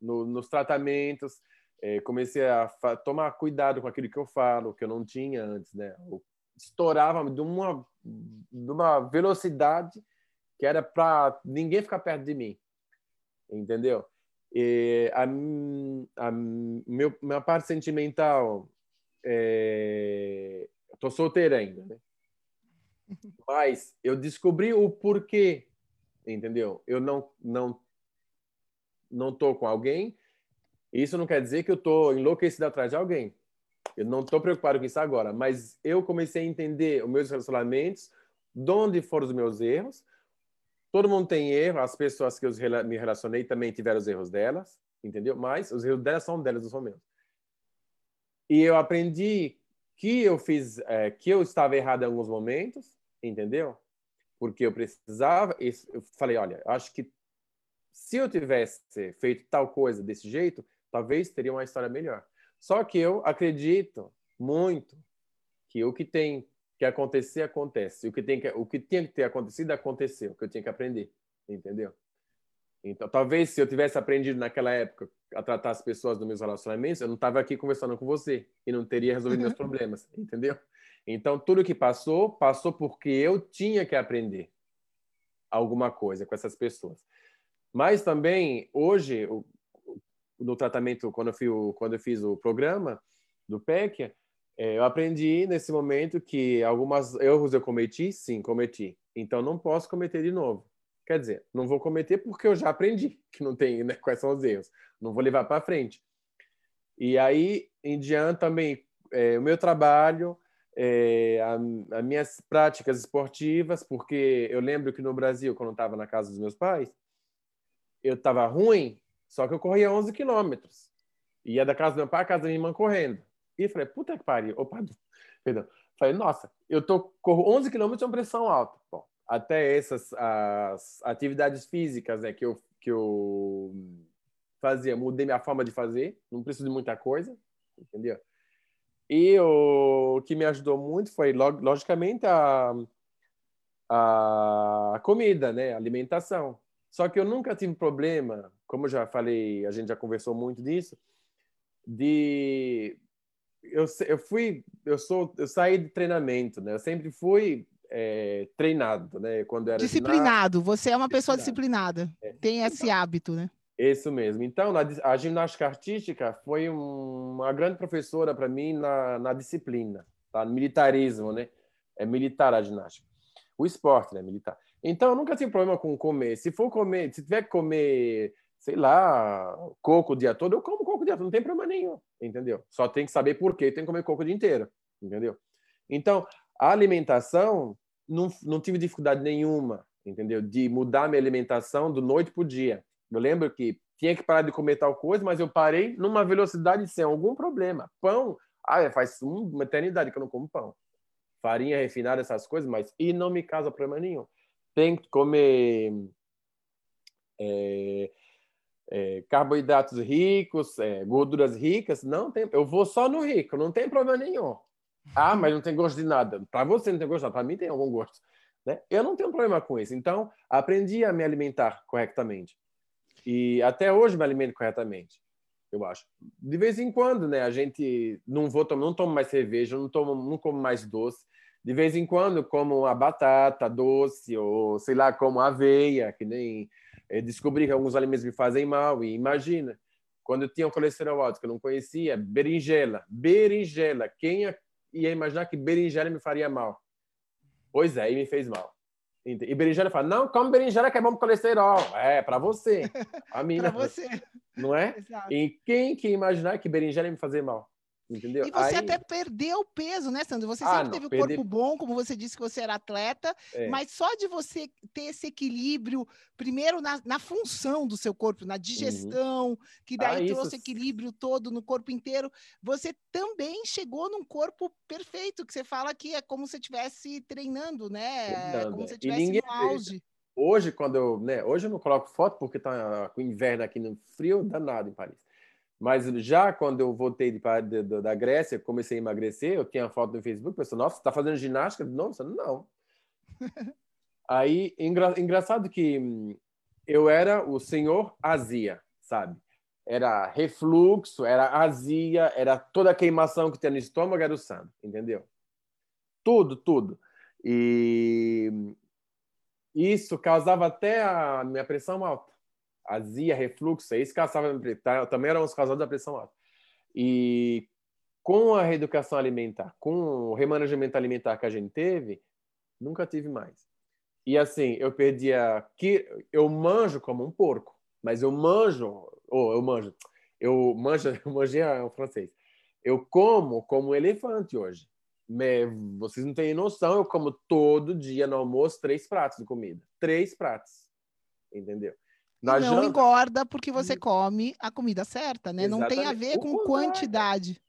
no, nos tratamentos, é, comecei a tomar cuidado com aquilo que eu falo, que eu não tinha antes, né? Eu estourava de uma de uma velocidade que era para ninguém ficar perto de mim, entendeu? E a, a meu, minha parte sentimental, é, tô solteira ainda, né? Mas eu descobri o porquê, entendeu? Eu não não não tô com alguém. Isso não quer dizer que eu tô enlouquecido atrás de alguém. Eu não estou preocupado com isso agora, mas eu comecei a entender os meus relacionamentos, de onde foram os meus erros. Todo mundo tem erro, as pessoas que eu me relacionei também tiveram os erros delas, entendeu? Mas os erros delas são delas, não são meus. E eu aprendi que eu fiz, é, que eu estava errado em alguns momentos, entendeu? Porque eu precisava, eu falei, olha, acho que se eu tivesse feito tal coisa desse jeito, talvez teria uma história melhor. Só que eu acredito muito que o que tem que acontecer, acontece. O que, tem que, o que tinha que ter acontecido, aconteceu. O que eu tinha que aprender. Entendeu? Então, talvez se eu tivesse aprendido naquela época a tratar as pessoas nos meus relacionamentos, eu não estava aqui conversando com você e não teria resolvido meus uhum. problemas. Entendeu? Então, tudo que passou, passou porque eu tinha que aprender alguma coisa com essas pessoas. Mas também, hoje, no tratamento, quando eu, fiz, quando eu fiz o programa do PEC, é, eu aprendi nesse momento que algumas erros eu cometi, sim, cometi. Então não posso cometer de novo. Quer dizer, não vou cometer porque eu já aprendi que não tem né, quais são os erros. Não vou levar para frente. E aí, em diante também, é, o meu trabalho, é, as minhas práticas esportivas, porque eu lembro que no Brasil, quando eu estava na casa dos meus pais, eu estava ruim, só que eu corria 11 quilômetros. Ia da casa do meu pai à casa da minha irmã correndo. E falei, puta que pariu. Opa, perdão. Falei, nossa, eu tô, corro 11 quilômetros uma pressão alta. Bom, até essas as atividades físicas né, que, eu, que eu fazia, mudei minha forma de fazer, não preciso de muita coisa, entendeu? E o, que me ajudou muito foi, logicamente, a, a comida, né? A alimentação. Só que eu nunca tive problema, como já falei, a gente já conversou muito disso, de eu, eu fui, eu sou, eu saí de treinamento, né? Eu sempre fui é, treinado, né? Quando era disciplinado. Você é uma pessoa disciplinada. É. Tem esse então, hábito, né? Isso mesmo. Então, na, a ginástica artística foi um, uma grande professora para mim na, na disciplina, tá? No militarismo, né? É militar a ginástica. O esporte, né? Militar. Então, eu nunca tive problema com comer. Se for comer, se tiver que comer, sei lá, coco o dia todo, eu como coco o dia todo, não tem problema nenhum, entendeu? Só tem que saber por que tem que comer coco o dia inteiro, entendeu? Então, a alimentação, não, não tive dificuldade nenhuma, entendeu? De mudar minha alimentação do noite para o dia. Eu lembro que tinha que parar de comer tal coisa, mas eu parei numa velocidade sem algum problema. Pão, ah, faz uma eternidade que eu não como pão. Farinha refinada, essas coisas, mas e não me causa problema nenhum. Tem que comer é, é, carboidratos ricos, é, gorduras ricas. Não tem, eu vou só no rico, não tem problema nenhum. Ah, mas não tem gosto de nada. Para você não tem gosto, para mim tem algum gosto. Né? Eu não tenho problema com isso. Então, aprendi a me alimentar corretamente. E até hoje me alimento corretamente, eu acho. De vez em quando, né? A gente não vou tomar, não tomo mais cerveja, não tomo, não como mais doce. De vez em quando como a batata doce ou sei lá, como aveia, que nem eu descobri que alguns alimentos me fazem mal e imagina, quando eu tinha um colesterol alto que eu não conhecia, berinjela, berinjela, quem ia imaginar que berinjela me faria mal? Pois é, e me fez mal. E berinjela fala, não, come berinjela que é bom para colesterol. É, para você. A mim, para você. Não é? Exato. E quem que imaginar que berinjela ia me fazer mal? Entendeu? E você Aí... até perdeu peso, né, Sandro? Você ah, sempre não, teve o corpo bom, como você disse que você era atleta, é. mas só de você ter esse equilíbrio, primeiro na, na função do seu corpo, na digestão, uhum. que daí ah, trouxe isso... equilíbrio todo no corpo inteiro, você também chegou num corpo perfeito, que você fala que é como se estivesse treinando, né? Treinando, como é. se estivesse no auge. Hoje, quando eu, né, hoje eu não coloco foto porque tá com inverno aqui no frio danado em Paris. Mas já quando eu voltei de, de, da Grécia, comecei a emagrecer, eu tinha foto no Facebook, pensei, nossa, você está fazendo ginástica de novo? Eu não. Aí, engra, engraçado que hum, eu era o senhor azia, sabe? Era refluxo, era azia, era toda a queimação que tinha no estômago, era o sangue, entendeu? Tudo, tudo. E hum, isso causava até a minha pressão alta azia, refluxo, é isso que causava, também eram os causadores da pressão alta. E com a reeducação alimentar, com o remanejamento alimentar que a gente teve, nunca tive mais. E assim, eu perdia que eu manjo como um porco, mas eu manjo, ou eu manjo, eu manjo, eu manjei o francês. Eu como como um elefante hoje. Vocês não têm noção, eu como todo dia no almoço três pratos de comida. Três pratos. Entendeu? Na não janta... engorda porque você come a comida certa, né? Exatamente. Não tem a ver com quantidade.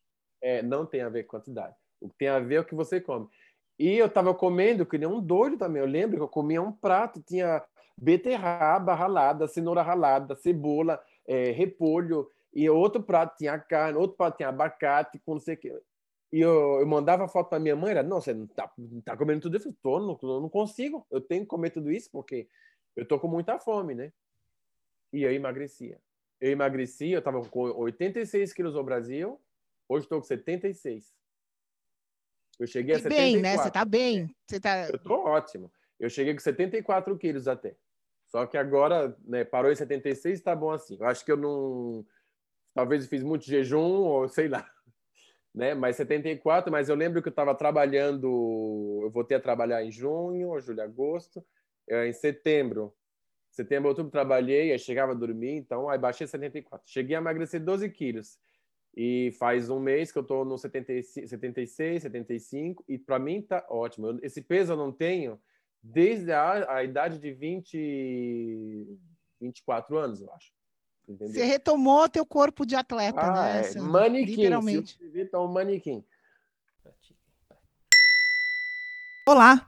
É, não tem a ver com quantidade. O que tem a ver é o que você come. E eu estava comendo que nem um doido também. Eu lembro que eu comia um prato, tinha beterraba ralada, cenoura ralada, cebola, é, repolho, e outro prato tinha carne, outro prato tinha abacate, com não sei o que. E eu, eu mandava foto para minha mãe, era, não, você não está tá comendo tudo isso? Eu tô, não, não consigo, eu tenho que comer tudo isso porque eu tô com muita fome, né? E eu emagrecia. Eu emagreci, eu estava com 86 quilos no Brasil, hoje estou com 76. Eu cheguei a 74. bem, né? Você está bem. Você tá... Eu estou ótimo. Eu cheguei com 74 quilos até. Só que agora, né, parou em 76 está bom assim. Eu acho que eu não... Talvez eu fiz muito jejum, ou sei lá. Né? Mas 74, mas eu lembro que eu estava trabalhando... Eu voltei a trabalhar em junho, julho, agosto. Em setembro, Setembro, outubro trabalhei, aí chegava a dormir, então aí baixei 74. Cheguei a emagrecer 12 quilos. E faz um mês que eu estou no 75, 76, 75, e para mim tá ótimo. esse peso eu não tenho desde a, a idade de 20, 24 anos, eu acho. Entendeu? Você retomou teu corpo de atleta, ah, né? É. Manequim, literalmente. Se eu um manequim. Olá,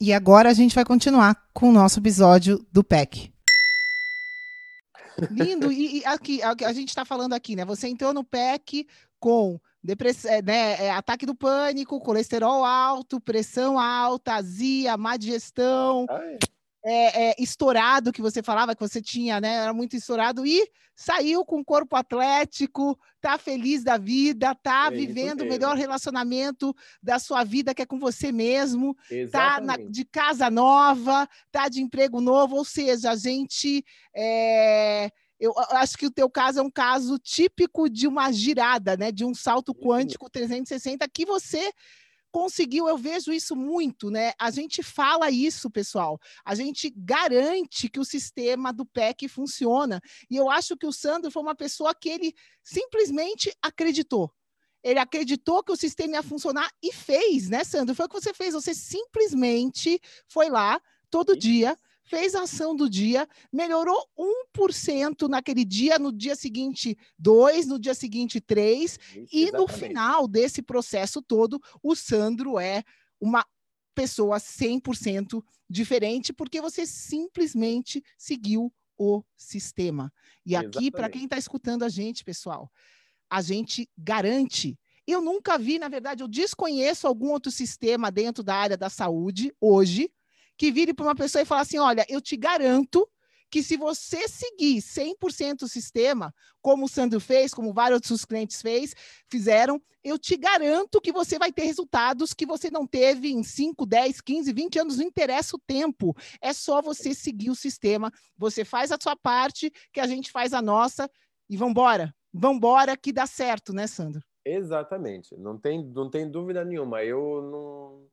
e agora a gente vai continuar com o nosso episódio do PEC. Lindo, e, e aqui a, a gente está falando aqui, né? Você entrou no PEC com depressão, é, né, é, ataque do pânico, colesterol alto, pressão alta, azia, má digestão, é, é, estourado que você falava que você tinha, né? Era muito estourado e saiu com corpo atlético, tá feliz da vida, tá vivendo o melhor relacionamento da sua vida que é com você mesmo, Exatamente. tá na, de casa nova, tá de emprego novo, ou seja, a gente é, eu acho que o teu caso é um caso típico de uma girada, né? De um salto quântico 360 que você conseguiu, eu vejo isso muito, né? A gente fala isso, pessoal. A gente garante que o sistema do PEC funciona. E eu acho que o Sandro foi uma pessoa que ele simplesmente acreditou. Ele acreditou que o sistema ia funcionar e fez, né, Sandro? Foi o que você fez. Você simplesmente foi lá todo dia fez a ação do dia, melhorou 1% naquele dia, no dia seguinte 2, no dia seguinte 3, e no final desse processo todo, o Sandro é uma pessoa 100% diferente, porque você simplesmente seguiu o sistema. E aqui, para quem está escutando a gente, pessoal, a gente garante. Eu nunca vi, na verdade, eu desconheço algum outro sistema dentro da área da saúde hoje que vire para uma pessoa e fale assim: olha, eu te garanto que se você seguir 100% o sistema, como o Sandro fez, como vários outros clientes fez, fizeram, eu te garanto que você vai ter resultados que você não teve em 5, 10, 15, 20 anos, não interessa o tempo. É só você seguir o sistema, você faz a sua parte, que a gente faz a nossa e vambora. Vambora que dá certo, né, Sandro? Exatamente, não tem, não tem dúvida nenhuma. Eu não,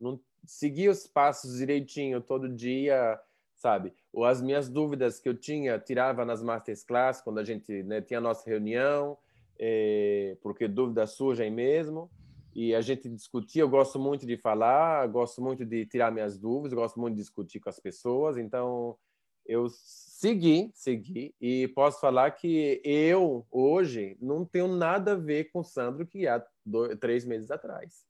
não seguir os passos direitinho todo dia, sabe? Ou as minhas dúvidas que eu tinha, tirava nas masterclass, quando a gente né, tinha a nossa reunião, é, porque dúvida surgem mesmo. E a gente discutia, eu gosto muito de falar, gosto muito de tirar minhas dúvidas, gosto muito de discutir com as pessoas, então eu segui, segui, e posso falar que eu, hoje, não tenho nada a ver com o Sandro que há dois, três meses atrás.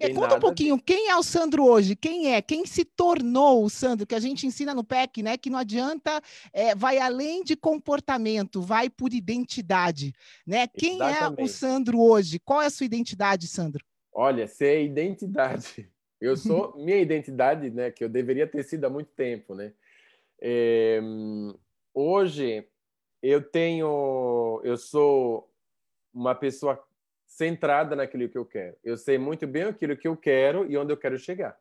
É, conta um pouquinho, de... quem é o Sandro hoje? Quem é? Quem se tornou o Sandro? Que a gente ensina no PEC, né? Que não adianta, é, vai além de comportamento, vai por identidade, né? Quem Exatamente. é o Sandro hoje? Qual é a sua identidade, Sandro? Olha, ser identidade. Eu sou minha identidade, né? Que eu deveria ter sido há muito tempo, né? É, hoje eu tenho, eu sou uma pessoa centrada naquilo que eu quero. Eu sei muito bem aquilo que eu quero e onde eu quero chegar.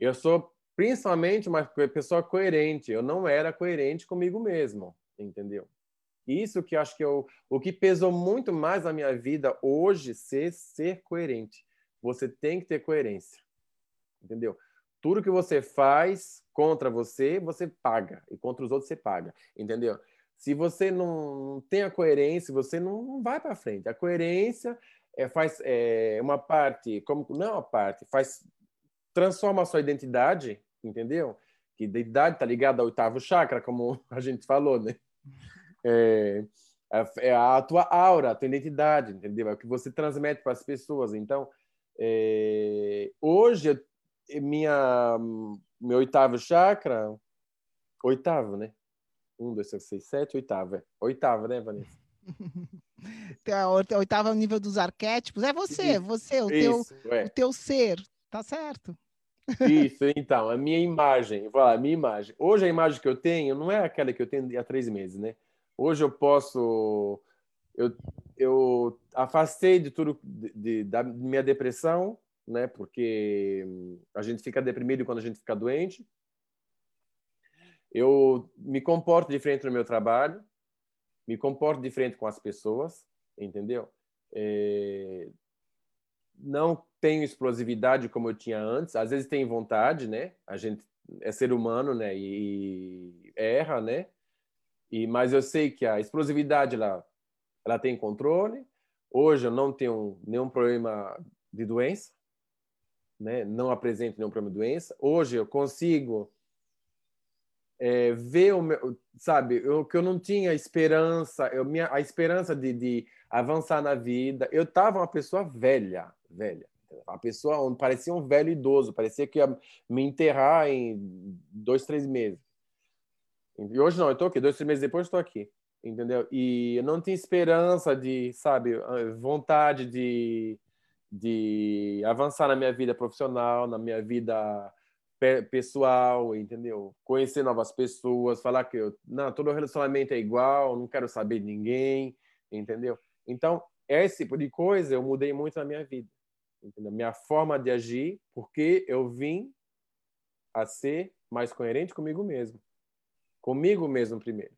Eu sou principalmente uma pessoa coerente. Eu não era coerente comigo mesmo, entendeu? Isso que acho que eu, o que pesou muito mais na minha vida hoje ser ser coerente. Você tem que ter coerência, entendeu? Tudo que você faz contra você, você paga e contra os outros você paga, entendeu? Se você não tem a coerência, você não, vai para frente. A coerência é, faz é, uma parte, como não é uma parte, faz transforma a sua identidade, entendeu? Que identidade está ligada ao oitavo chakra, como a gente falou, né? É, é a tua aura, a tua identidade, entendeu? É o que você transmite para as pessoas. Então, é, hoje, minha, meu oitavo chakra, oitavo, né? Um, dois, três, seis, sete, oitava. Oitava, né, Vanessa? a oitava é o nível dos arquétipos. É você, isso, você, o, isso, teu, é. o teu ser. Tá certo. Isso, então, a minha imagem, vou falar, a minha imagem. Hoje a imagem que eu tenho não é aquela que eu tenho há três meses, né? Hoje eu posso. Eu, eu afastei de tudo, de, de, da minha depressão, né? Porque a gente fica deprimido quando a gente fica doente eu me comporto diferente no meu trabalho, me comporto diferente com as pessoas, entendeu? É... Não tenho explosividade como eu tinha antes. Às vezes tem vontade, né? A gente é ser humano, né? E erra, né? E mas eu sei que a explosividade ela ela tem controle. Hoje eu não tenho nenhum problema de doença, né? não apresento nenhum problema de doença. Hoje eu consigo é, ver o meu, sabe, eu, que eu não tinha esperança, eu, minha, a esperança de, de avançar na vida. Eu estava uma pessoa velha, velha. A pessoa parecia um velho idoso, parecia que ia me enterrar em dois, três meses. E hoje não, eu estou aqui, dois, três meses depois estou aqui, entendeu? E eu não tinha esperança de, sabe, vontade de, de avançar na minha vida profissional, na minha vida pessoal, entendeu? Conhecer novas pessoas, falar que eu, não, todo relacionamento é igual, não quero saber de ninguém, entendeu? Então, esse tipo de coisa eu mudei muito na minha vida, entendeu? Minha forma de agir, porque eu vim a ser mais coerente comigo mesmo. Comigo mesmo primeiro.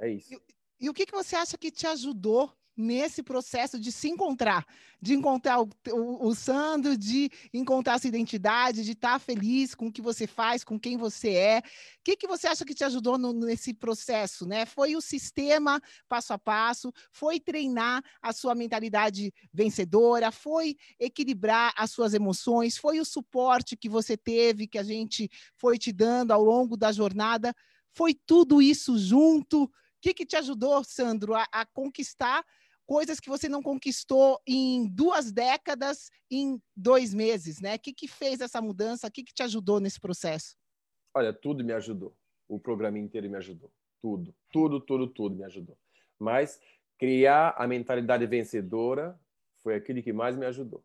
É isso. E, e o que, que você acha que te ajudou nesse processo de se encontrar, de encontrar o, o, o Sandro, de encontrar sua identidade, de estar feliz com o que você faz, com quem você é. O que, que você acha que te ajudou no, nesse processo? Né? Foi o sistema passo a passo, foi treinar a sua mentalidade vencedora, foi equilibrar as suas emoções, foi o suporte que você teve, que a gente foi te dando ao longo da jornada. Foi tudo isso junto? Que, que te ajudou, Sandro, a, a conquistar coisas que você não conquistou em duas décadas, em dois meses, né? O que, que fez essa mudança? O que, que te ajudou nesse processo? Olha, tudo me ajudou. O programa inteiro me ajudou. Tudo, tudo, tudo, tudo me ajudou. Mas criar a mentalidade vencedora foi aquilo que mais me ajudou.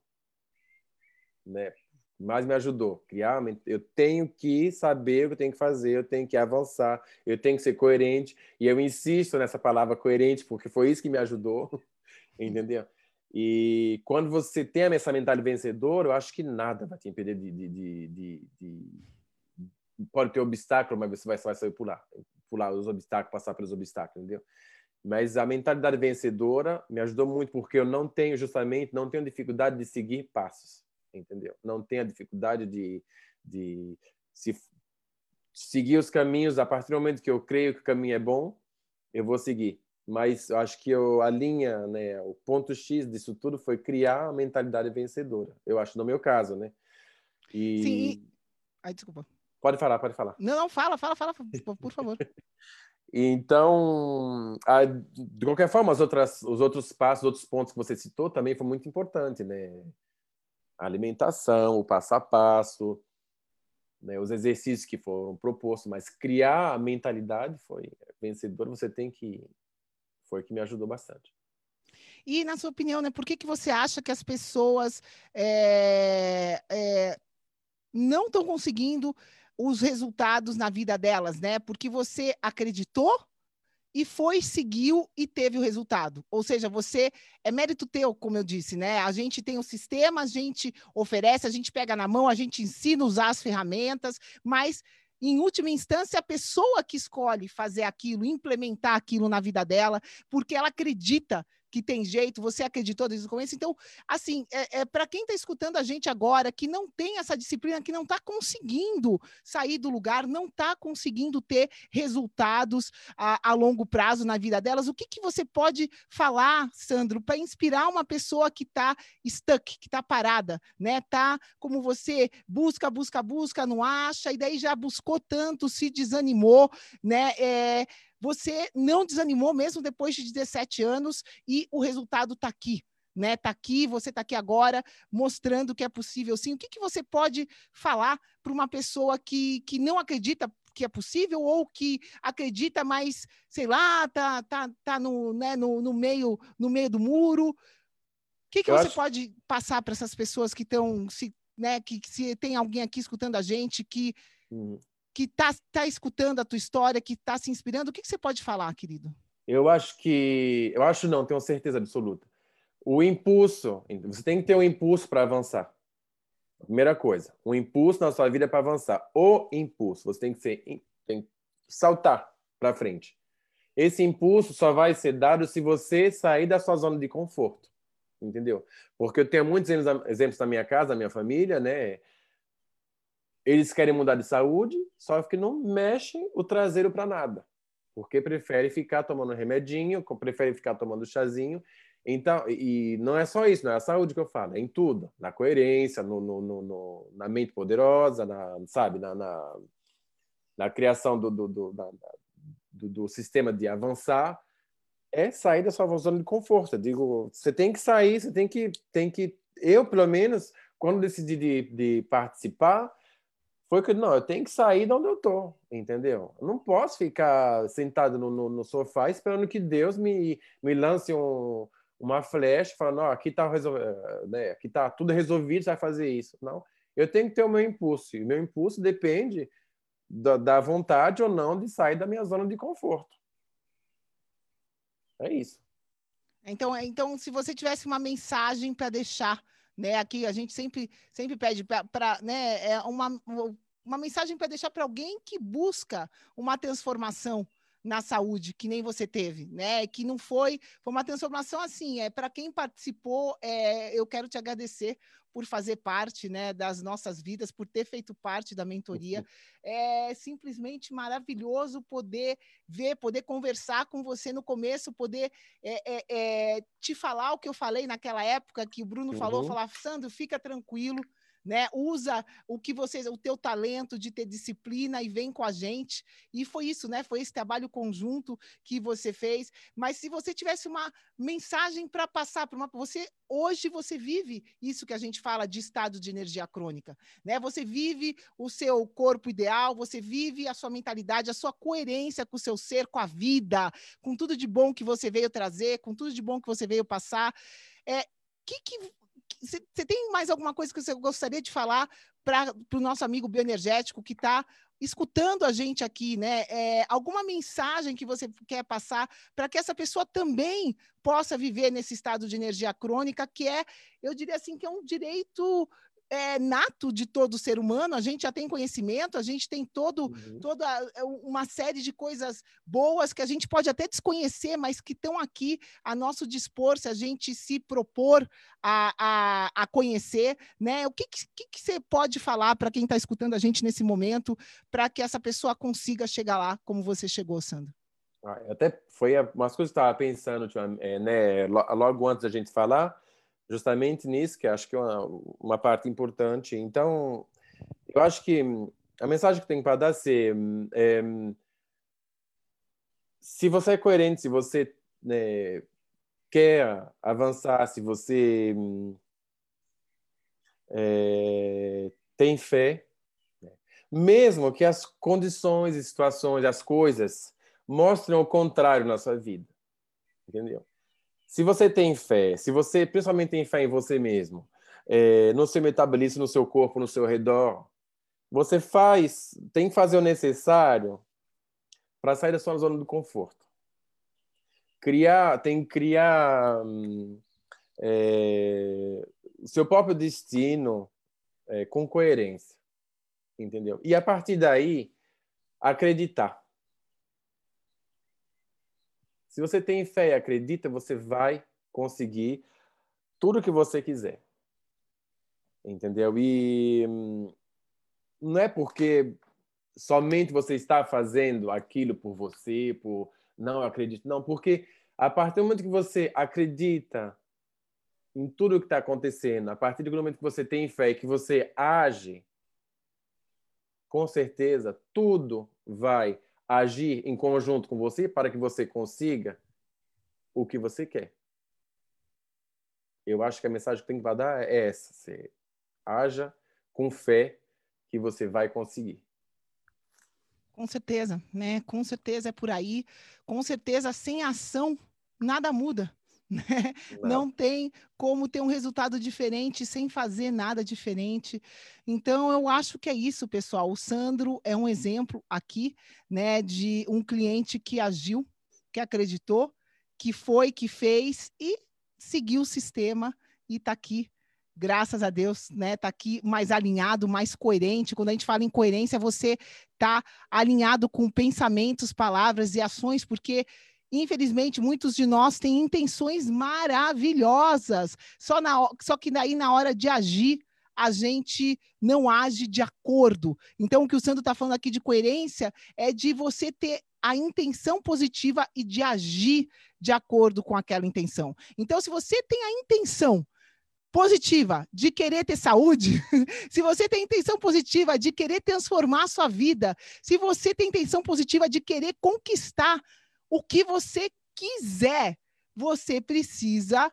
Né? Mais me ajudou. Criar, eu tenho que saber o que eu tenho que fazer, eu tenho que avançar, eu tenho que ser coerente. E eu insisto nessa palavra coerente, porque foi isso que me ajudou. entendeu? E quando você tem essa mentalidade vencedora, eu acho que nada vai te impedir de, de, de, de pode ter obstáculo, mas você vai, vai saber pular, pular os obstáculos, passar pelos obstáculos, entendeu? Mas a mentalidade vencedora me ajudou muito porque eu não tenho justamente, não tenho dificuldade de seguir passos, entendeu? Não tenho a dificuldade de, de se seguir os caminhos a partir do momento que eu creio que o caminho é bom, eu vou seguir mas acho que eu, a linha, né, o ponto X disso tudo foi criar a mentalidade vencedora. Eu acho no meu caso, né? E... Sim. Ai, desculpa. Pode falar, pode falar. Não, não, fala, fala, fala, por favor. então, a, de qualquer forma, as outras, os outros passos, os outros pontos que você citou também foi muito importante, né? A alimentação, o passo a passo, né, os exercícios que foram propostos, mas criar a mentalidade foi vencedora. Você tem que foi que me ajudou bastante. E, na sua opinião, né, por que, que você acha que as pessoas é, é, não estão conseguindo os resultados na vida delas, né? Porque você acreditou e foi, seguiu e teve o resultado. Ou seja, você é mérito teu, como eu disse, né? A gente tem o sistema, a gente oferece, a gente pega na mão, a gente ensina a usar as ferramentas, mas em última instância, a pessoa que escolhe fazer aquilo, implementar aquilo na vida dela, porque ela acredita que tem jeito, você acreditou desde o começo. Então, assim, é, é para quem está escutando a gente agora, que não tem essa disciplina, que não está conseguindo sair do lugar, não está conseguindo ter resultados a, a, longo prazo na vida delas, o que, que você pode falar, Sandro, para inspirar uma pessoa que está stuck, que está parada, né? Tá como você busca, busca, busca, não acha, e daí já buscou tanto, se desanimou, né? É, você não desanimou mesmo depois de 17 anos e o resultado está aqui. Né, tá aqui, você está aqui agora, mostrando que é possível sim. O que, que você pode falar para uma pessoa que, que não acredita que é possível ou que acredita, mas sei lá, tá, tá, tá no, né, no, no meio no meio do muro? O que, que você acho... pode passar para essas pessoas que estão se, né, que, que, se tem alguém aqui escutando a gente que hum que está tá escutando a tua história, que está se inspirando, o que, que você pode falar, querido? Eu acho que. Eu acho não, tenho certeza absoluta. O impulso, você tem que ter um impulso para avançar. Primeira coisa, um impulso na sua vida para avançar. O impulso, você tem que ser, tem que saltar para frente. Esse impulso só vai ser dado se você sair da sua zona de conforto, entendeu? Porque eu tenho muitos exemplos na minha casa, na minha família, né? Eles querem mudar de saúde, só que não mexem o traseiro para nada, porque prefere ficar tomando remedinho, prefere ficar tomando chazinho. Então, e não é só isso, não é a saúde que eu falo, é em tudo, na coerência, no, no, no na mente poderosa, na, sabe, na, na, na criação do, do, do, da, do, do sistema de avançar, é sair da sua zona de conforto. Eu digo, você tem que sair, você tem que, tem que, eu pelo menos, quando decidi de, de participar, foi que não, eu tenho que sair de onde eu tô, entendeu? Eu não posso ficar sentado no, no, no sofá esperando que Deus me, me lance um, uma flecha falando, oh, aqui tá né, aqui tá tudo resolvido, você vai fazer isso. Não, eu tenho que ter o meu impulso. E o meu impulso depende da, da vontade ou não de sair da minha zona de conforto. É isso. Então, então se você tivesse uma mensagem para deixar né? Aqui a gente sempre, sempre pede para né, é uma, uma mensagem para deixar para alguém que busca uma transformação na saúde que nem você teve, né? Que não foi, foi uma transformação assim. É para quem participou, é, eu quero te agradecer por fazer parte, né, das nossas vidas, por ter feito parte da mentoria. É simplesmente maravilhoso poder ver, poder conversar com você no começo, poder é, é, é te falar o que eu falei naquela época que o Bruno uhum. falou, falar, Sandro, fica tranquilo né? Usa o que você, o teu talento de ter disciplina e vem com a gente. E foi isso, né? Foi esse trabalho conjunto que você fez. Mas se você tivesse uma mensagem para passar para uma, você hoje você vive isso que a gente fala de estado de energia crônica, né? Você vive o seu corpo ideal, você vive a sua mentalidade, a sua coerência com o seu ser, com a vida, com tudo de bom que você veio trazer, com tudo de bom que você veio passar. É, que, que você tem mais alguma coisa que você gostaria de falar para o nosso amigo bioenergético que está escutando a gente aqui, né? É, alguma mensagem que você quer passar para que essa pessoa também possa viver nesse estado de energia crônica, que é, eu diria assim, que é um direito é, nato de todo ser humano, a gente já tem conhecimento, a gente tem todo, uhum. toda é, uma série de coisas boas que a gente pode até desconhecer, mas que estão aqui a nosso dispor, se a gente se propor a, a, a conhecer, né? O que, que, que você pode falar para quem está escutando a gente nesse momento, para que essa pessoa consiga chegar lá como você chegou, Sandro? Ah, até foi umas coisas que eu estava pensando, é, né, logo antes da gente falar, justamente nisso, que acho que é uma, uma parte importante. Então, eu acho que a mensagem que tem para dar é, é, se você é coerente, se você né, quer avançar, se você é, tem fé, né, mesmo que as condições e situações, as coisas mostrem o contrário na sua vida, entendeu? Se você tem fé, se você principalmente tem fé em você mesmo, é, no seu metabolismo, no seu corpo, no seu redor, você faz, tem que fazer o necessário para sair da sua zona de conforto. Criar, tem que criar é, o seu próprio destino é, com coerência, entendeu? E a partir daí acreditar. Se você tem fé e acredita, você vai conseguir tudo que você quiser. Entendeu? E hum, não é porque somente você está fazendo aquilo por você, por não acredito, não, porque a partir do momento que você acredita em tudo que está acontecendo, a partir do momento que você tem fé e que você age, com certeza tudo vai agir em conjunto com você para que você consiga o que você quer. Eu acho que a mensagem que tem que dar é essa: você haja com fé que você vai conseguir. Com certeza, né? Com certeza é por aí. Com certeza, sem ação, nada muda. Né? Não. não. tem como ter um resultado diferente sem fazer nada diferente. Então, eu acho que é isso, pessoal. O Sandro é um exemplo aqui, né, de um cliente que agiu, que acreditou, que foi, que fez e seguiu o sistema e está aqui. Graças a Deus, né? Tá aqui mais alinhado, mais coerente. Quando a gente fala em coerência, você tá alinhado com pensamentos, palavras e ações, porque Infelizmente, muitos de nós têm intenções maravilhosas, só, na, só que daí, na hora de agir, a gente não age de acordo. Então, o que o Sandro está falando aqui de coerência é de você ter a intenção positiva e de agir de acordo com aquela intenção. Então, se você tem a intenção positiva de querer ter saúde, se você tem intenção positiva de querer transformar a sua vida, se você tem intenção positiva de querer conquistar o que você quiser, você precisa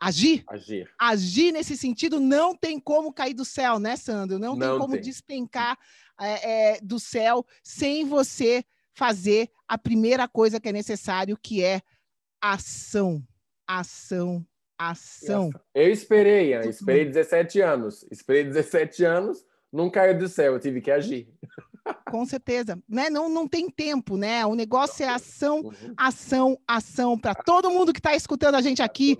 agir. Agir. Agir nesse sentido não tem como cair do céu, né, Sandro? Não, não tem como tem. despencar é, é, do céu sem você fazer a primeira coisa que é necessário, que é ação. Ação, ação. Eu esperei, eu esperei 17 anos. Esperei 17 anos, não caiu do céu, eu tive que agir. Com certeza, né? Não, não tem tempo, né? O negócio é ação, uhum. ação, ação para todo mundo que está escutando a gente aqui.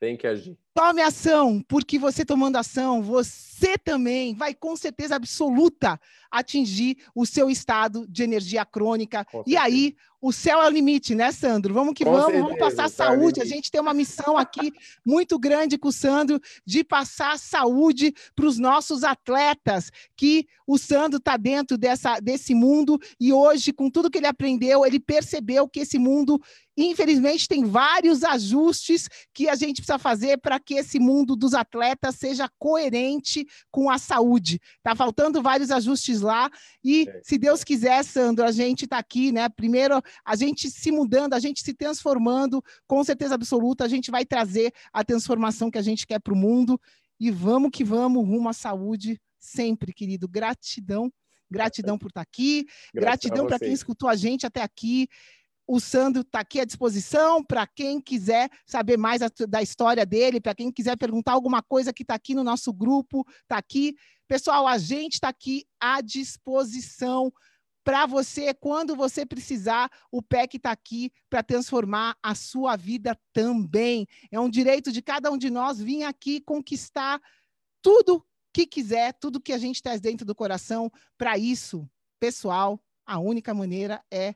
Tem que agir. Tome ação, porque você tomando ação, você também vai com certeza absoluta atingir o seu estado de energia crônica. e aí, o céu é o limite, né, Sandro? Vamos que com vamos, certeza, vamos passar saúde. A gente tem uma missão aqui muito grande com o Sandro de passar saúde para os nossos atletas, que o Sandro está dentro dessa, desse mundo e hoje, com tudo que ele aprendeu, ele percebeu que esse mundo, infelizmente, tem vários ajustes que a gente precisa fazer para que esse mundo dos atletas seja coerente com a saúde. Tá faltando vários ajustes lá e, é. se Deus quiser, Sandro, a gente está aqui, né? Primeiro, a gente se mudando, a gente se transformando, com certeza absoluta, a gente vai trazer a transformação que a gente quer para o mundo e vamos que vamos rumo à saúde sempre, querido. Gratidão, gratidão por estar tá aqui, gratidão para quem escutou a gente até aqui. O Sandro está aqui à disposição para quem quiser saber mais da história dele, para quem quiser perguntar alguma coisa que está aqui no nosso grupo, está aqui. Pessoal, a gente está aqui à disposição para você, quando você precisar, o PEC está aqui para transformar a sua vida também. É um direito de cada um de nós vir aqui conquistar tudo que quiser, tudo que a gente traz dentro do coração. Para isso, pessoal, a única maneira é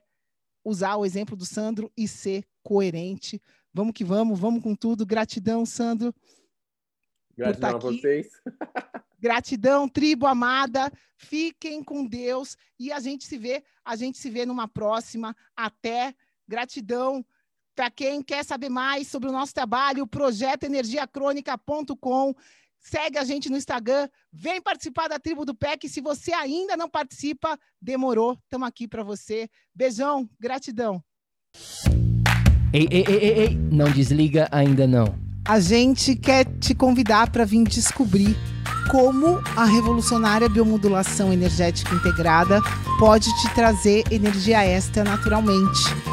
usar o exemplo do Sandro e ser coerente. Vamos que vamos, vamos com tudo. Gratidão, Sandro. Gratidão a vocês. Gratidão, tribo amada. Fiquem com Deus e a gente se vê, a gente se vê numa próxima. Até. Gratidão. Para quem quer saber mais sobre o nosso trabalho, projetoenergiacrônica.com. Segue a gente no Instagram, vem participar da tribo do PEC. Se você ainda não participa, demorou, estamos aqui para você. Beijão, gratidão. Ei, ei, ei, ei, ei, não desliga ainda não. A gente quer te convidar para vir descobrir como a revolucionária biomodulação energética integrada pode te trazer energia extra naturalmente